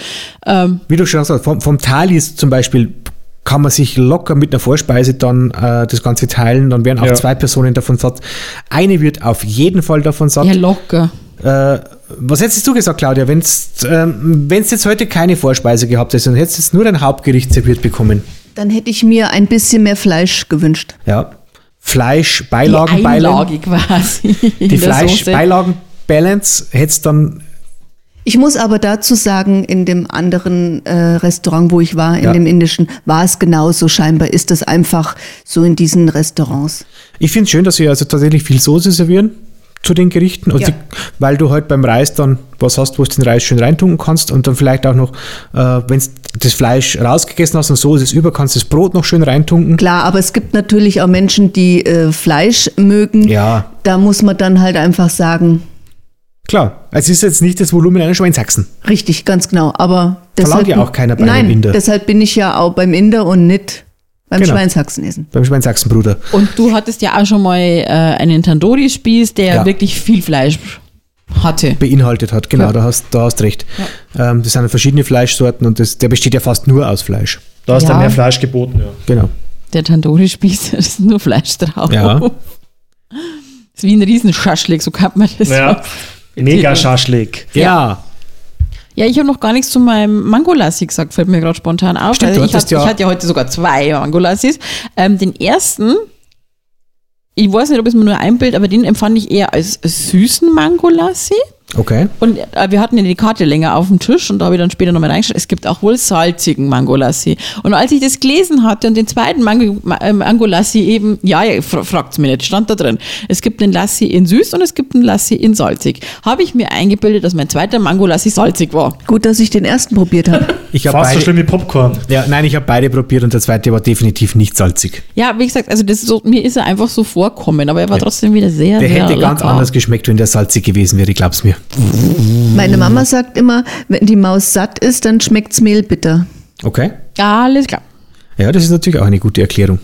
Ähm, Wie du schon gesagt hast, vom, vom Thalis zum Beispiel kann man sich locker mit einer Vorspeise dann äh, das Ganze teilen, dann werden auch Ja. zwei Personen davon satt. Eine wird auf jeden Fall davon satt. ja, locker. Äh, was hättest du gesagt, Claudia, wenn es ähm, wenn's jetzt heute keine Vorspeise gehabt hättest und hättest jetzt nur dein Hauptgericht serviert bekommen? Dann hätte ich mir ein bisschen mehr Fleisch gewünscht. Ja. Fleisch, Die Beilagen, Einlage quasi. Die Fleisch-Beilagen-Balance hättest dann Ich muss aber dazu sagen, in dem anderen äh, Restaurant, wo ich war, in Ja. dem indischen, war es genauso. Scheinbar ist das einfach so in diesen Restaurants. Ich finde es schön, dass sie also tatsächlich viel Soße servieren zu den Gerichten, also Ja. die, weil du halt beim Reis dann was hast, wo du den Reis schön reintunken kannst und dann vielleicht auch noch, äh, wenn du das Fleisch rausgegessen hast und Soße ist über, kannst du das Brot noch schön reintunken. Klar, aber es gibt natürlich auch Menschen, die äh, Fleisch mögen. Ja, Da muss man dann halt einfach sagen, klar. Es ist jetzt nicht das Volumen einer Schweinshaxen. richtig, ganz genau. Aber Verlangt ja auch keiner bei einem Nein, Inder. deshalb bin ich ja auch beim Inder und nicht beim Genau. Schweinshaxen essen. Beim Schweinshaxenbruder. Und du hattest ja auch schon mal äh, einen Tandoori-Spieß, der Ja. wirklich viel Fleisch hatte. Beinhaltet hat, genau, Ja. da, hast, da hast recht. Ähm, das sind verschiedene Fleischsorten und das, der besteht ja fast nur aus Fleisch. Da ist Ja. dann mehr Fleisch geboten, ja. Genau. Der Tandoori-Spieß, da ist nur Fleisch drauf. Ja. Das ist wie ein Riesenschaschlik, so kann man das Ja. Mega. Schaschlik. Ja. Ja, ich habe noch gar nichts zu meinem Mangolassi gesagt, fällt mir gerade spontan auf. Stimmt, Also ich, hattest hab, ja- ich hatte ja heute sogar zwei Mangolassis. Ähm, den ersten, ich weiß nicht, ob es mir nur einbildet, aber den empfand ich eher als süßen Mangolassi. Okay. Und äh, wir hatten ja die Karte länger auf dem Tisch und da habe ich dann später nochmal reingeschaut. Es gibt auch wohl salzigen Mangolassi. Und als ich das gelesen hatte und den zweiten Mango, Ma- äh, Mangolassi eben, ja, ja fra fragt's mir nicht, stand da drin. Es gibt einen Lassi in süß und es gibt einen Lassi in salzig. Habe ich mir eingebildet, dass mein zweiter Mangolassi salzig war. Gut, dass ich den ersten probiert habe. Ich habe Fast so beide, schlimm wie Popcorn. ja, nein, ich habe beide probiert und der zweite war definitiv nicht salzig. Ja, wie gesagt, also das so, mir ist er einfach so vorkommen, aber er war trotzdem wieder sehr, Der sehr hätte ganz lecker. anders geschmeckt, wenn der salzig gewesen wäre, glaub's mir. Meine Mama sagt immer, wenn die Maus satt ist, dann schmeckt's Mehl bitter. Okay. Alles klar. Ja, das ist natürlich auch eine gute Erklärung.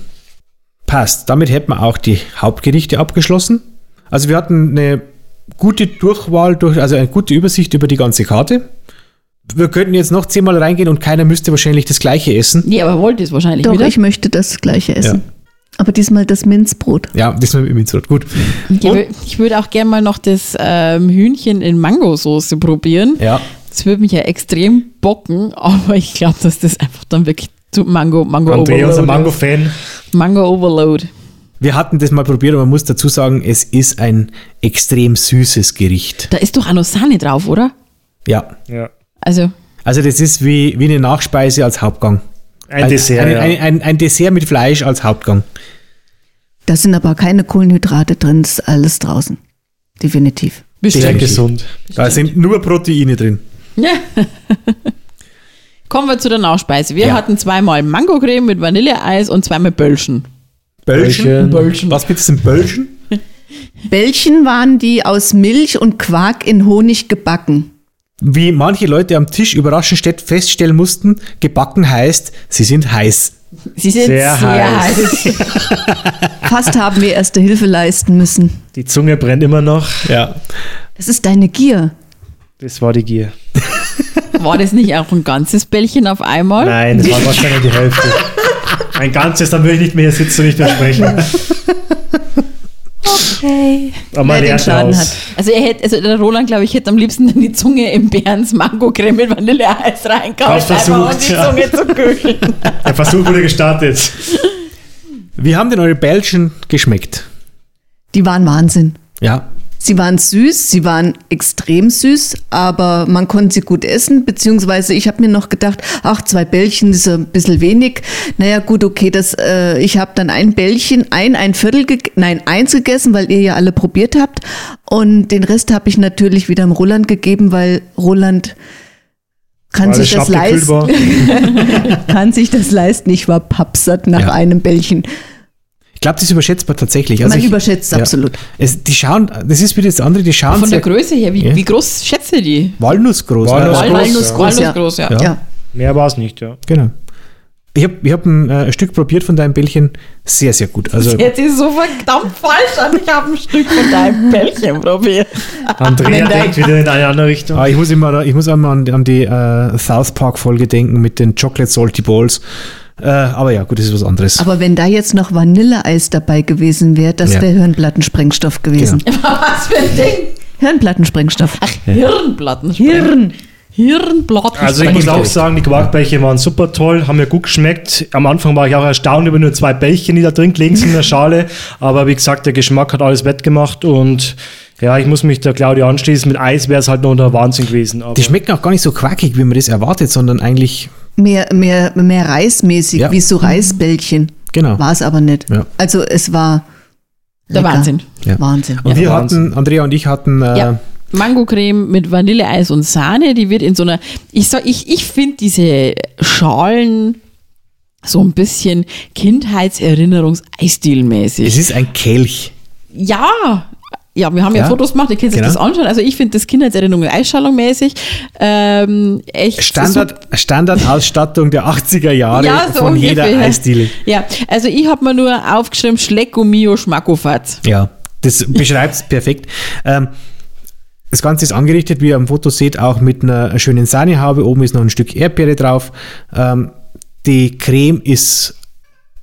Passt. Damit hätten wir auch die Hauptgerichte abgeschlossen. Also wir hatten eine gute Durchwahl, durch, also eine gute Übersicht über die ganze Karte. Wir könnten jetzt noch zehnmal reingehen und keiner müsste wahrscheinlich das gleiche essen. Nee, aber wollte es wahrscheinlich Doch, wieder. ich möchte das gleiche essen. Aber diesmal das Minzbrot. Ja, das ist mit Minzbrot. Gut. Ich, wür- ich würde auch gerne mal noch das ähm, Hühnchen in Mangosoße probieren. Ja. Das würde mich ja extrem bocken, aber ich glaube, dass das einfach dann wirklich zu Mango, Mango André, unser Overload Mango-Fan. ist. Mango Overload. Wir hatten das mal probiert, aber man muss dazu sagen, es ist ein extrem süßes Gericht. Da ist doch auch noch Sahne drauf, oder? Ja. Ja. Also, Also das ist wie, wie eine Nachspeise als Hauptgang. Ein Dessert. Ein, ja. ein, ein, ein Dessert mit Fleisch als Hauptgang. Da sind aber keine Kohlenhydrate drin, das ist alles draußen. Definitiv. Sehr bestimmt. gesund. Da sind nur Proteine drin. Ja. Kommen wir zu der Nachspeise. Wir Ja. hatten zweimal Mangocreme mit Vanilleeis und zweimal Böllchen. Böllchen. Böllchen. Was bitte sind Böllchen? Bällchen waren die aus Milch und Quark in Honig gebacken. Wie manche Leute am Tisch überraschend stett- feststellen mussten, gebacken heißt, sie sind heiß. Sie sind Sehr sehr, heiß. heiß. Fast haben wir erste Hilfe leisten müssen. Die Zunge brennt immer noch. Ja. Das ist deine Gier. Das war die Gier. War das nicht auch ein ganzes Bällchen auf einmal? Nein, das war wahrscheinlich die Hälfte. Ein ganzes, dann würde ich nicht mehr hier sitzen und nicht mehr sprechen. Okay. Aber Wer den Schaden aus. hat. Also er hätte, also der Roland, glaube ich, hätte am liebsten die Zunge im Bärens Mangocreme mit Vanilleeis reingehauen, Hab's einfach um versucht, die ja. Zunge zu kühlen. Der Versuch wurde gestartet. Wie haben denn eure Bällchen geschmeckt? Die waren Wahnsinn. Ja. Sie waren süß, sie waren extrem süß, aber man konnte sie gut essen, beziehungsweise ich habe mir noch gedacht, ach, zwei Bällchen ist ein bisschen wenig. Naja, gut, okay, das, äh, ich habe dann ein Bällchen, ein, ein Viertel, nein, eins gegessen, weil ihr ja alle probiert habt. Und den Rest habe ich natürlich wieder dem Roland gegeben, weil Roland kann Weil sich das leisten. kann sich das leisten. Ich war pappsatt nach Ja. einem Bällchen. Ich glaube, das ist überschätzbar tatsächlich. Also Man ich, überschätzt es absolut. Es, die schauen, das ist wie das andere, die schauen Von der Größe her, wie, Ja. wie groß schätze die? walnussgroß. Walnuss- Äh, groß, Walnuss ja. ja. ja. Ja. Ja. Mehr war es nicht, ja. Genau. Ich habe ich hab ein, äh, Stück probiert von deinem Bällchen. Sehr, sehr gut. Also, Jetzt ist so verdammt falsch an. Ich habe ein Stück von deinem Bällchen probiert. Andrea denkt wieder in eine andere Richtung. ah, ich muss immer, ich muss einmal an, an die äh, South Park-Folge denken mit den Chocolate Salty Balls. Äh, aber ja, gut, das ist was anderes. Aber wenn da jetzt noch Vanilleeis dabei gewesen wäre, das Ja. wäre Hirnplattensprengstoff gewesen. Was für ein Ding? Hirnplattensprengstoff. Hirnplatten. Hirn. Hirnplatten. Also ich muss auch sagen, die Quarkbällchen waren super toll, haben mir gut geschmeckt. Am Anfang war ich auch erstaunt über nur zwei Bällchen, die da drin gelegen sind in der Schale. Aber wie gesagt, der Geschmack hat alles wettgemacht und ja, ich muss mich der Claudia anschließen. Mit Eis wäre es halt noch der Wahnsinn gewesen. Aber die schmecken auch gar nicht so quackig, wie man das erwartet, sondern eigentlich, Mehr, mehr, mehr reismäßig, Ja. wie so Reisbällchen. genau. War es aber nicht. Ja. Also es war Der lecker. Wahnsinn. Ja. Wahnsinn. Und wir Wahnsinn. hatten, Andrea und ich hatten, äh, Ja. Mangocreme mit Vanilleeis und Sahne, die wird in so einer, ich sag, ich, ich finde diese Schalen so ein bisschen Kindheitserinnerungs-Eisdielmäßig. es ist ein Kelch. Ja, ja, wir haben ja, Ja, Fotos gemacht, ihr könnt sich genau. das anschauen. Also ich finde das Kindheitserinnerung Eisschalung-mäßig ähm, echt Standard, Standardausstattung der 80er Jahre Ja, so von jeder ungefähr. Eisdiele. Ja, also ich habe mir nur aufgeschrieben, Schlecko Mio Schmackofatz. Ja, das beschreibt es perfekt. Ähm, das Ganze ist angerichtet, wie ihr am Foto seht, auch mit einer schönen Sahnehaube. Oben ist noch ein Stück Erdbeere drauf. Ähm, die Creme ist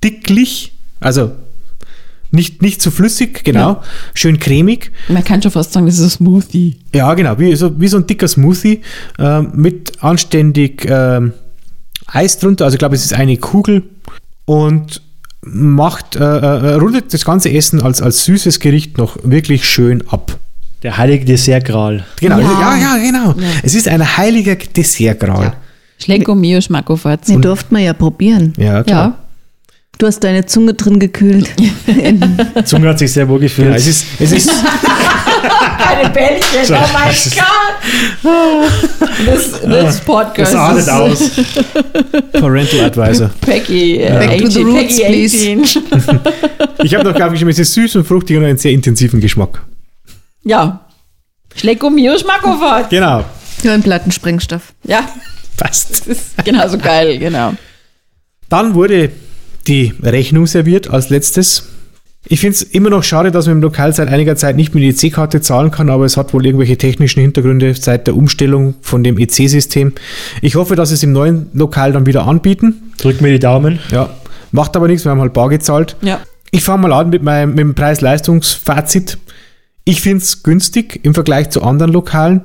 dicklich, also nicht, nicht zu flüssig, genau. Ja. Schön cremig. Man kann schon fast sagen, das ist ein Smoothie. Ja, genau, wie so, wie so ein dicker Smoothie ähm, mit anständig ähm, Eis drunter. Also ich glaube, es ist eine Kugel und macht, äh, äh, rundet das ganze Essen als, als süßes Gericht noch wirklich schön ab. der heilige Dessertgral. Genau, ja, Ja. ja, genau. Es ist ein heiliger Dessertgral. Schlecko Mio Schmackofatz. Nee, durfte man ja probieren. Ja, klar. Ja, Du hast deine Zunge drin gekühlt. Die Zunge hat sich sehr wohl gefühlt. Ja, es ist, es ist, keine Bällchen, oh mein Gott. Das, das Podcast das ist aus. Parental Advisor. Peggy, äh, Back to the 18, roots, Peggy please. 18. Ich habe noch, glaube ich, es ist süß und fruchtig und einen sehr intensiven Geschmack. Ja. Schlecko Mio Schmackofatz. Genau. Hirnplattensprengstoff. Ja, Passt. das ist genauso geil, genau. Dann wurde die Rechnung serviert als letztes. Ich finde es immer noch schade, dass man im Lokal seit einiger Zeit nicht mit EC-Karte zahlen kann, aber es hat wohl irgendwelche technischen Hintergründe seit der Umstellung von dem EC-System. Ich hoffe, dass es im neuen Lokal dann wieder anbieten. Drück mir die Daumen. Ja, macht aber nichts, wir haben halt bar gezahlt. Ja. Ich fange mal an mit meinem, mit dem Preis-Leistungs-Fazit. Ich finde es günstig im Vergleich zu anderen Lokalen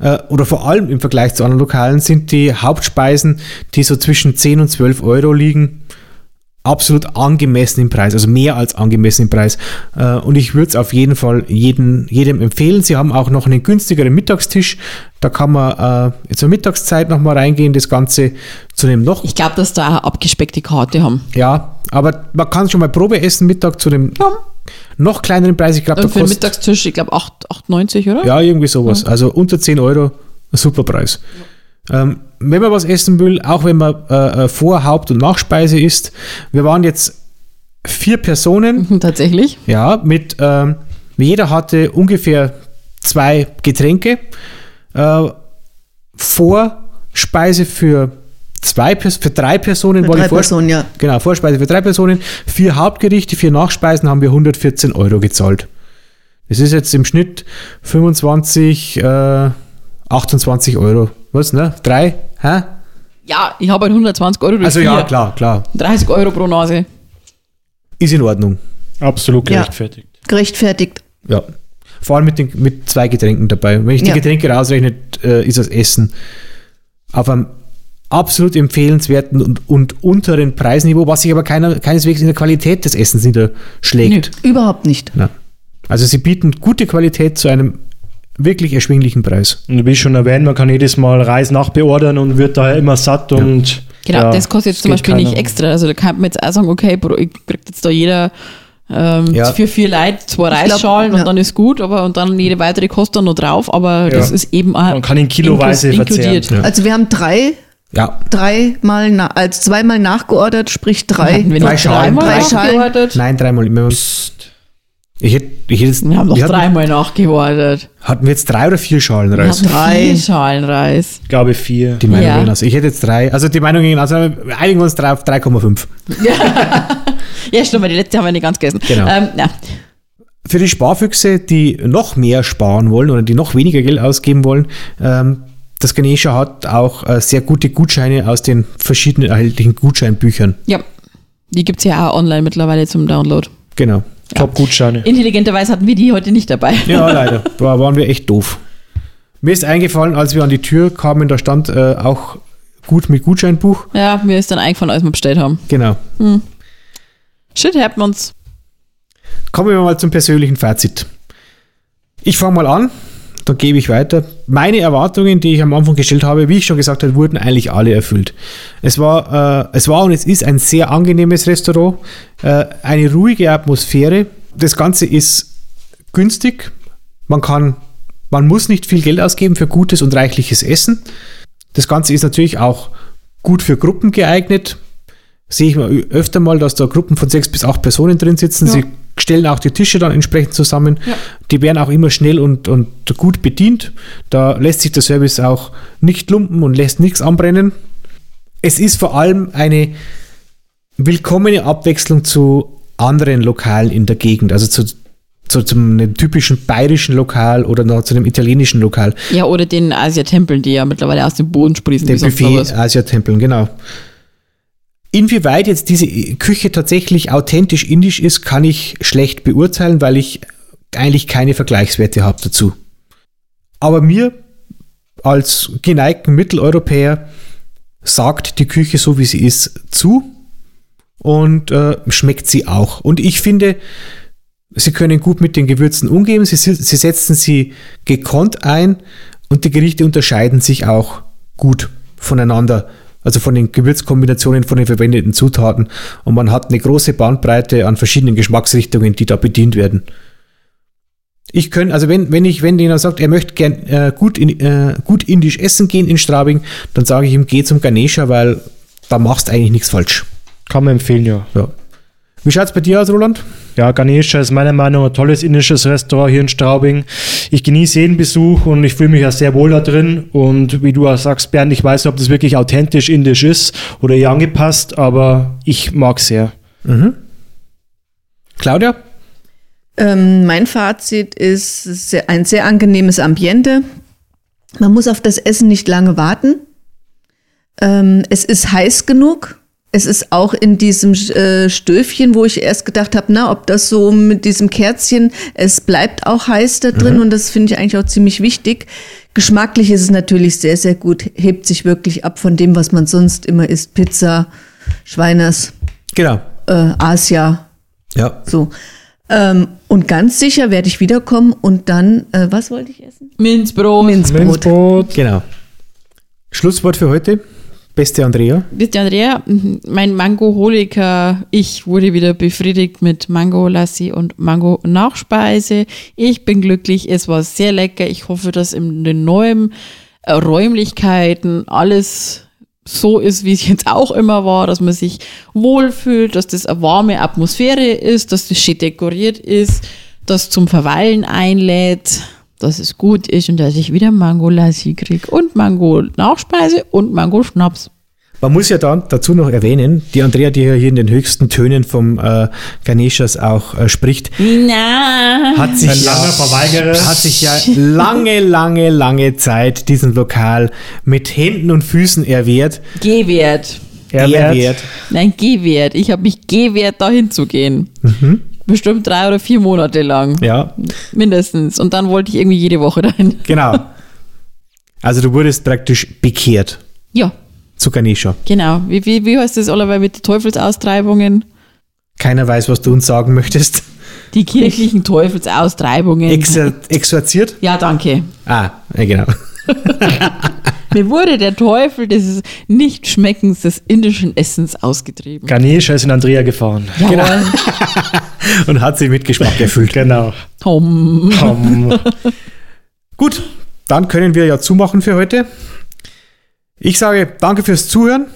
äh, oder vor allem im Vergleich zu anderen Lokalen sind die Hauptspeisen, die so zwischen 10 und 12 Euro liegen, absolut angemessen im Preis, also mehr als angemessen im Preis. Äh, und ich würde es auf jeden Fall jeden, jedem empfehlen. Sie haben auch noch einen günstigeren Mittagstisch. Da kann man äh, zur Mittagszeit nochmal reingehen, das Ganze zu einem noch. Ich glaube, dass da eine abgespeckte Karte haben. Ja, aber man kann schon mal Probe essen Mittag zu dem Ja. noch kleineren Preis. Ich glaube, da kostet Mittagstisch, ich glaube, 8,90, oder? ja irgendwie sowas. Also unter 10 Euro, ein super Preis. Ähm, wenn man was essen will, auch wenn man äh, äh, Vor-, Haupt- und Nachspeise isst, wir waren jetzt vier Personen, Tatsächlich. ja, mit ähm, jeder hatte ungefähr zwei Getränke. Äh, Vorspeise für zwei für drei Personen Für war die drei Vors- Personen, ja. Genau, Vorspeise für drei Personen. Vier Hauptgerichte, vier Nachspeisen haben wir 114 Euro gezahlt. Das ist jetzt im Schnitt 25, äh, 28 Euro. Was, ne? Drei? Hä? Ja, ich habe halt 120 Euro durch Also ja, vier. klar, klar. 30 Euro pro Nase. Ist in Ordnung. Absolut Ja. gerechtfertigt. Gerechtfertigt. Ja. Vor allem mit, den, mit zwei Getränken dabei. Wenn ich die Ja. Getränke rausrechne, äh, ist das Essen auf einem absolut empfehlenswerten und, und unteren Preisniveau, was sich aber keiner, keineswegs in der Qualität des Essens niederschlägt. Überhaupt nicht. Ja. Also sie bieten gute Qualität zu einem wirklich erschwinglichen Preis. Und wie schon erwähnt, man kann jedes Mal Reis nachbeordern und wird daher immer satt und Genau, ja, das kostet jetzt zum Beispiel nicht extra. Also da kann man jetzt auch sagen, okay, Bro, ich kriegt jetzt da jeder ähm, Ja. für vier Leute zwei glaub, Reisschalen ja. und dann ist gut, aber und dann jede weitere kostet dann noch drauf, aber das ist eben auch Man kann ihn kiloweise verzehren. inkludiert. Ja. Also wir haben drei, Ja, dreimal, na, als zweimal nachgeordert, sprich drei. Hatten wir Drei Schalen. dreimal Drei Schalen. nachgeordert? nein, dreimal. Ich hätte, ich hätte jetzt, Wir haben doch hatten, dreimal nachgeordert. hatten wir jetzt drei oder vier Schalen Wir hatten Drei. vier Schalen Reis. Ich glaube vier. Die Meinung Ja. gehen aus. Ich hätte jetzt drei. Also die Meinung gehen aus. Einigen wir uns drei auf 3,5. Ja, stimmt, weil die letzte haben wir nicht ganz gegessen. Genau. Ähm, ja. Für die Sparfüchse, die noch mehr sparen wollen oder die noch weniger Geld ausgeben wollen, ähm, das Ganesha hat auch äh, sehr gute Gutscheine aus den verschiedenen erhältlichen Gutscheinbüchern. ja, die gibt es ja auch online mittlerweile zum Download. Genau. Top-Gutscheine. Intelligenterweise hatten wir die heute nicht dabei. Ja, leider. Da waren wir echt doof. Mir ist eingefallen, als wir an die Tür kamen, da stand äh, auch gut mit Gutscheinbuch. Ja, mir ist dann eingefallen, als wir bestellt haben. Genau. Shit happens. Kommen wir mal zum persönlichen Fazit. Ich fange mal an, dann gebe ich weiter. Meine Erwartungen, die ich am Anfang gestellt habe, wie ich schon gesagt habe, wurden eigentlich alle erfüllt. Es war, äh, es war und es ist ein sehr angenehmes Restaurant, äh, eine ruhige Atmosphäre. Das Ganze ist günstig. Man kann, man muss nicht viel Geld ausgeben für gutes und reichliches Essen. Das Ganze ist natürlich auch gut für Gruppen geeignet. Sehe ich mal öfter mal, dass da Gruppen von sechs bis acht Personen drin sitzen. Ja. Sie stellen auch die Tische dann entsprechend zusammen. Ja. Die werden auch immer schnell und, und gut bedient. Da lässt sich der Service auch nicht lumpen und lässt nichts anbrennen. Es ist vor allem eine willkommene Abwechslung zu anderen Lokalen in der Gegend, also zu, zu, zu einem typischen bayerischen Lokal oder noch zu einem italienischen Lokal. Ja, oder den Asia-Tempeln, die ja mittlerweile aus dem Boden sprießen. Den wie sonst Buffet was. Asia-Tempeln, genau. Inwieweit jetzt diese Küche tatsächlich authentisch indisch ist, kann ich schlecht beurteilen, weil ich eigentlich keine Vergleichswerte habe dazu. Aber mir als geneigten Mitteleuropäer sagt die Küche so, wie sie ist, zu und äh, schmeckt sie auch. Und ich finde, sie können gut mit den Gewürzen umgehen, sie, sie setzen sie gekonnt ein und die Gerichte unterscheiden sich auch gut voneinander, also von den Gewürzkombinationen, von den verwendeten Zutaten. Und man hat eine große Bandbreite an verschiedenen Geschmacksrichtungen, die da bedient werden. Ich könnte, also wenn, wenn ich, wenn jemand sagt, er möchte gern äh, gut, in, äh, gut indisch essen gehen in Straubing, dann sage ich ihm, geh zum Ganesha, weil da machst du eigentlich nichts falsch. Kann man empfehlen, ja. Ja. Wie schaut's bei dir aus, Roland? Ja, Ganesha ist meiner Meinung nach ein tolles indisches Restaurant hier in Straubing. Ich genieße jeden Besuch und ich fühle mich ja sehr wohl da drin. Und wie du auch sagst, Bernd, ich weiß nicht, ob das wirklich authentisch indisch ist oder eher angepasst, aber ich mag sehr. Claudia? Ähm, mein Fazit ist sehr, ein sehr angenehmes Ambiente. Man muss auf das Essen nicht lange warten. Ähm, es ist heiß genug Es ist auch in diesem äh, Stöfchen, wo ich erst gedacht habe, na, ob das so mit diesem Kerzchen, es bleibt auch heiß da drin und das finde ich eigentlich auch ziemlich wichtig. Geschmacklich ist es natürlich sehr, sehr gut, hebt sich wirklich ab von dem, was man sonst immer isst. Pizza, Schweiners, Genau. äh, Asia, Ja. so. Ähm, und ganz sicher werde ich wiederkommen und dann, äh, was wollte ich essen? Minzbrot. Minzbrot. Minzbrot. Genau. Schlusswort für heute. Beste Andrea. Ihr, Andrea, mhm, mein Mangoholiker, ich wurde wieder befriedigt mit Mango-Lassi und Mango-Nachspeise. Ich bin glücklich, es war sehr lecker. Ich hoffe, dass in den neuen äh, Räumlichkeiten alles so ist, wie es jetzt auch immer war, dass man sich wohlfühlt, dass das eine warme Atmosphäre ist, dass das schön dekoriert ist, dass zum Verweilen einlädt, dass es gut ist und dass ich wieder Mango-Lassi kriege und Mango-Nachspeise und Mango-Schnaps. Man muss ja dann dazu noch erwähnen, die Andrea, die ja hier in den höchsten Tönen vom äh, Ganeshas auch äh, spricht, Na, hat sich, ja, hat sich ja lange, lange, lange Zeit diesen Lokal mit Händen und Füßen erwehrt. Gehwert. Erwert. Nein, Gehwert. Ich habe mich gewehrt, dahin zu gehen. Bestimmt drei oder vier Monate lang. Ja, Mindestens. Und dann wollte ich irgendwie jede Woche dahin. genau. Also du wurdest praktisch bekehrt Ja, zu Ganesha. genau. Wie, wie, wie heißt das allerweil mit den Teufelsaustreibungen? Keiner weiß, was du uns sagen möchtest. Die kirchlichen Teufelsaustreibungen. Exer exorziert? ja, danke. Ah, ja, genau. Mir wurde der Teufel des Nichtschmeckens des indischen Essens ausgetrieben. Ganesha ist in Andrea gefahren. Jawohl. Und hat sich mit Geschmack erfüllt. Genau. Tom. Um, Gut, dann können wir ja zumachen für heute. Ich sage danke fürs Zuhören.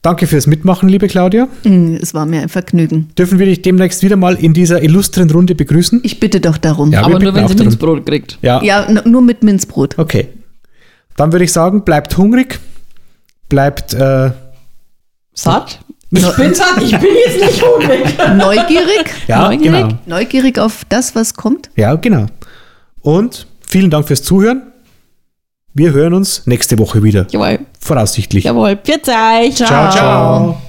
Danke fürs Mitmachen, liebe Claudia. Mm, Es war mir ein Vergnügen. Dürfen wir dich demnächst wieder mal in dieser illustren Runde begrüßen? Ich bitte doch darum. Ja. Ja, Aber nur wenn sie darum. Minzbrot kriegt. Ja. n- nur mit Minzbrot. Okay. Dann würde ich sagen, bleibt hungrig. Bleibt, äh, Satt? Ich bin satt, ich bin jetzt nicht hungrig. Neugierig. ja, Neugierig? genau. Neugierig auf das, was kommt. Ja, genau. Und vielen Dank fürs Zuhören. Wir hören uns nächste Woche wieder. Jawohl. Voraussichtlich. Jawohl. Pfiat euch. ciao. ciao.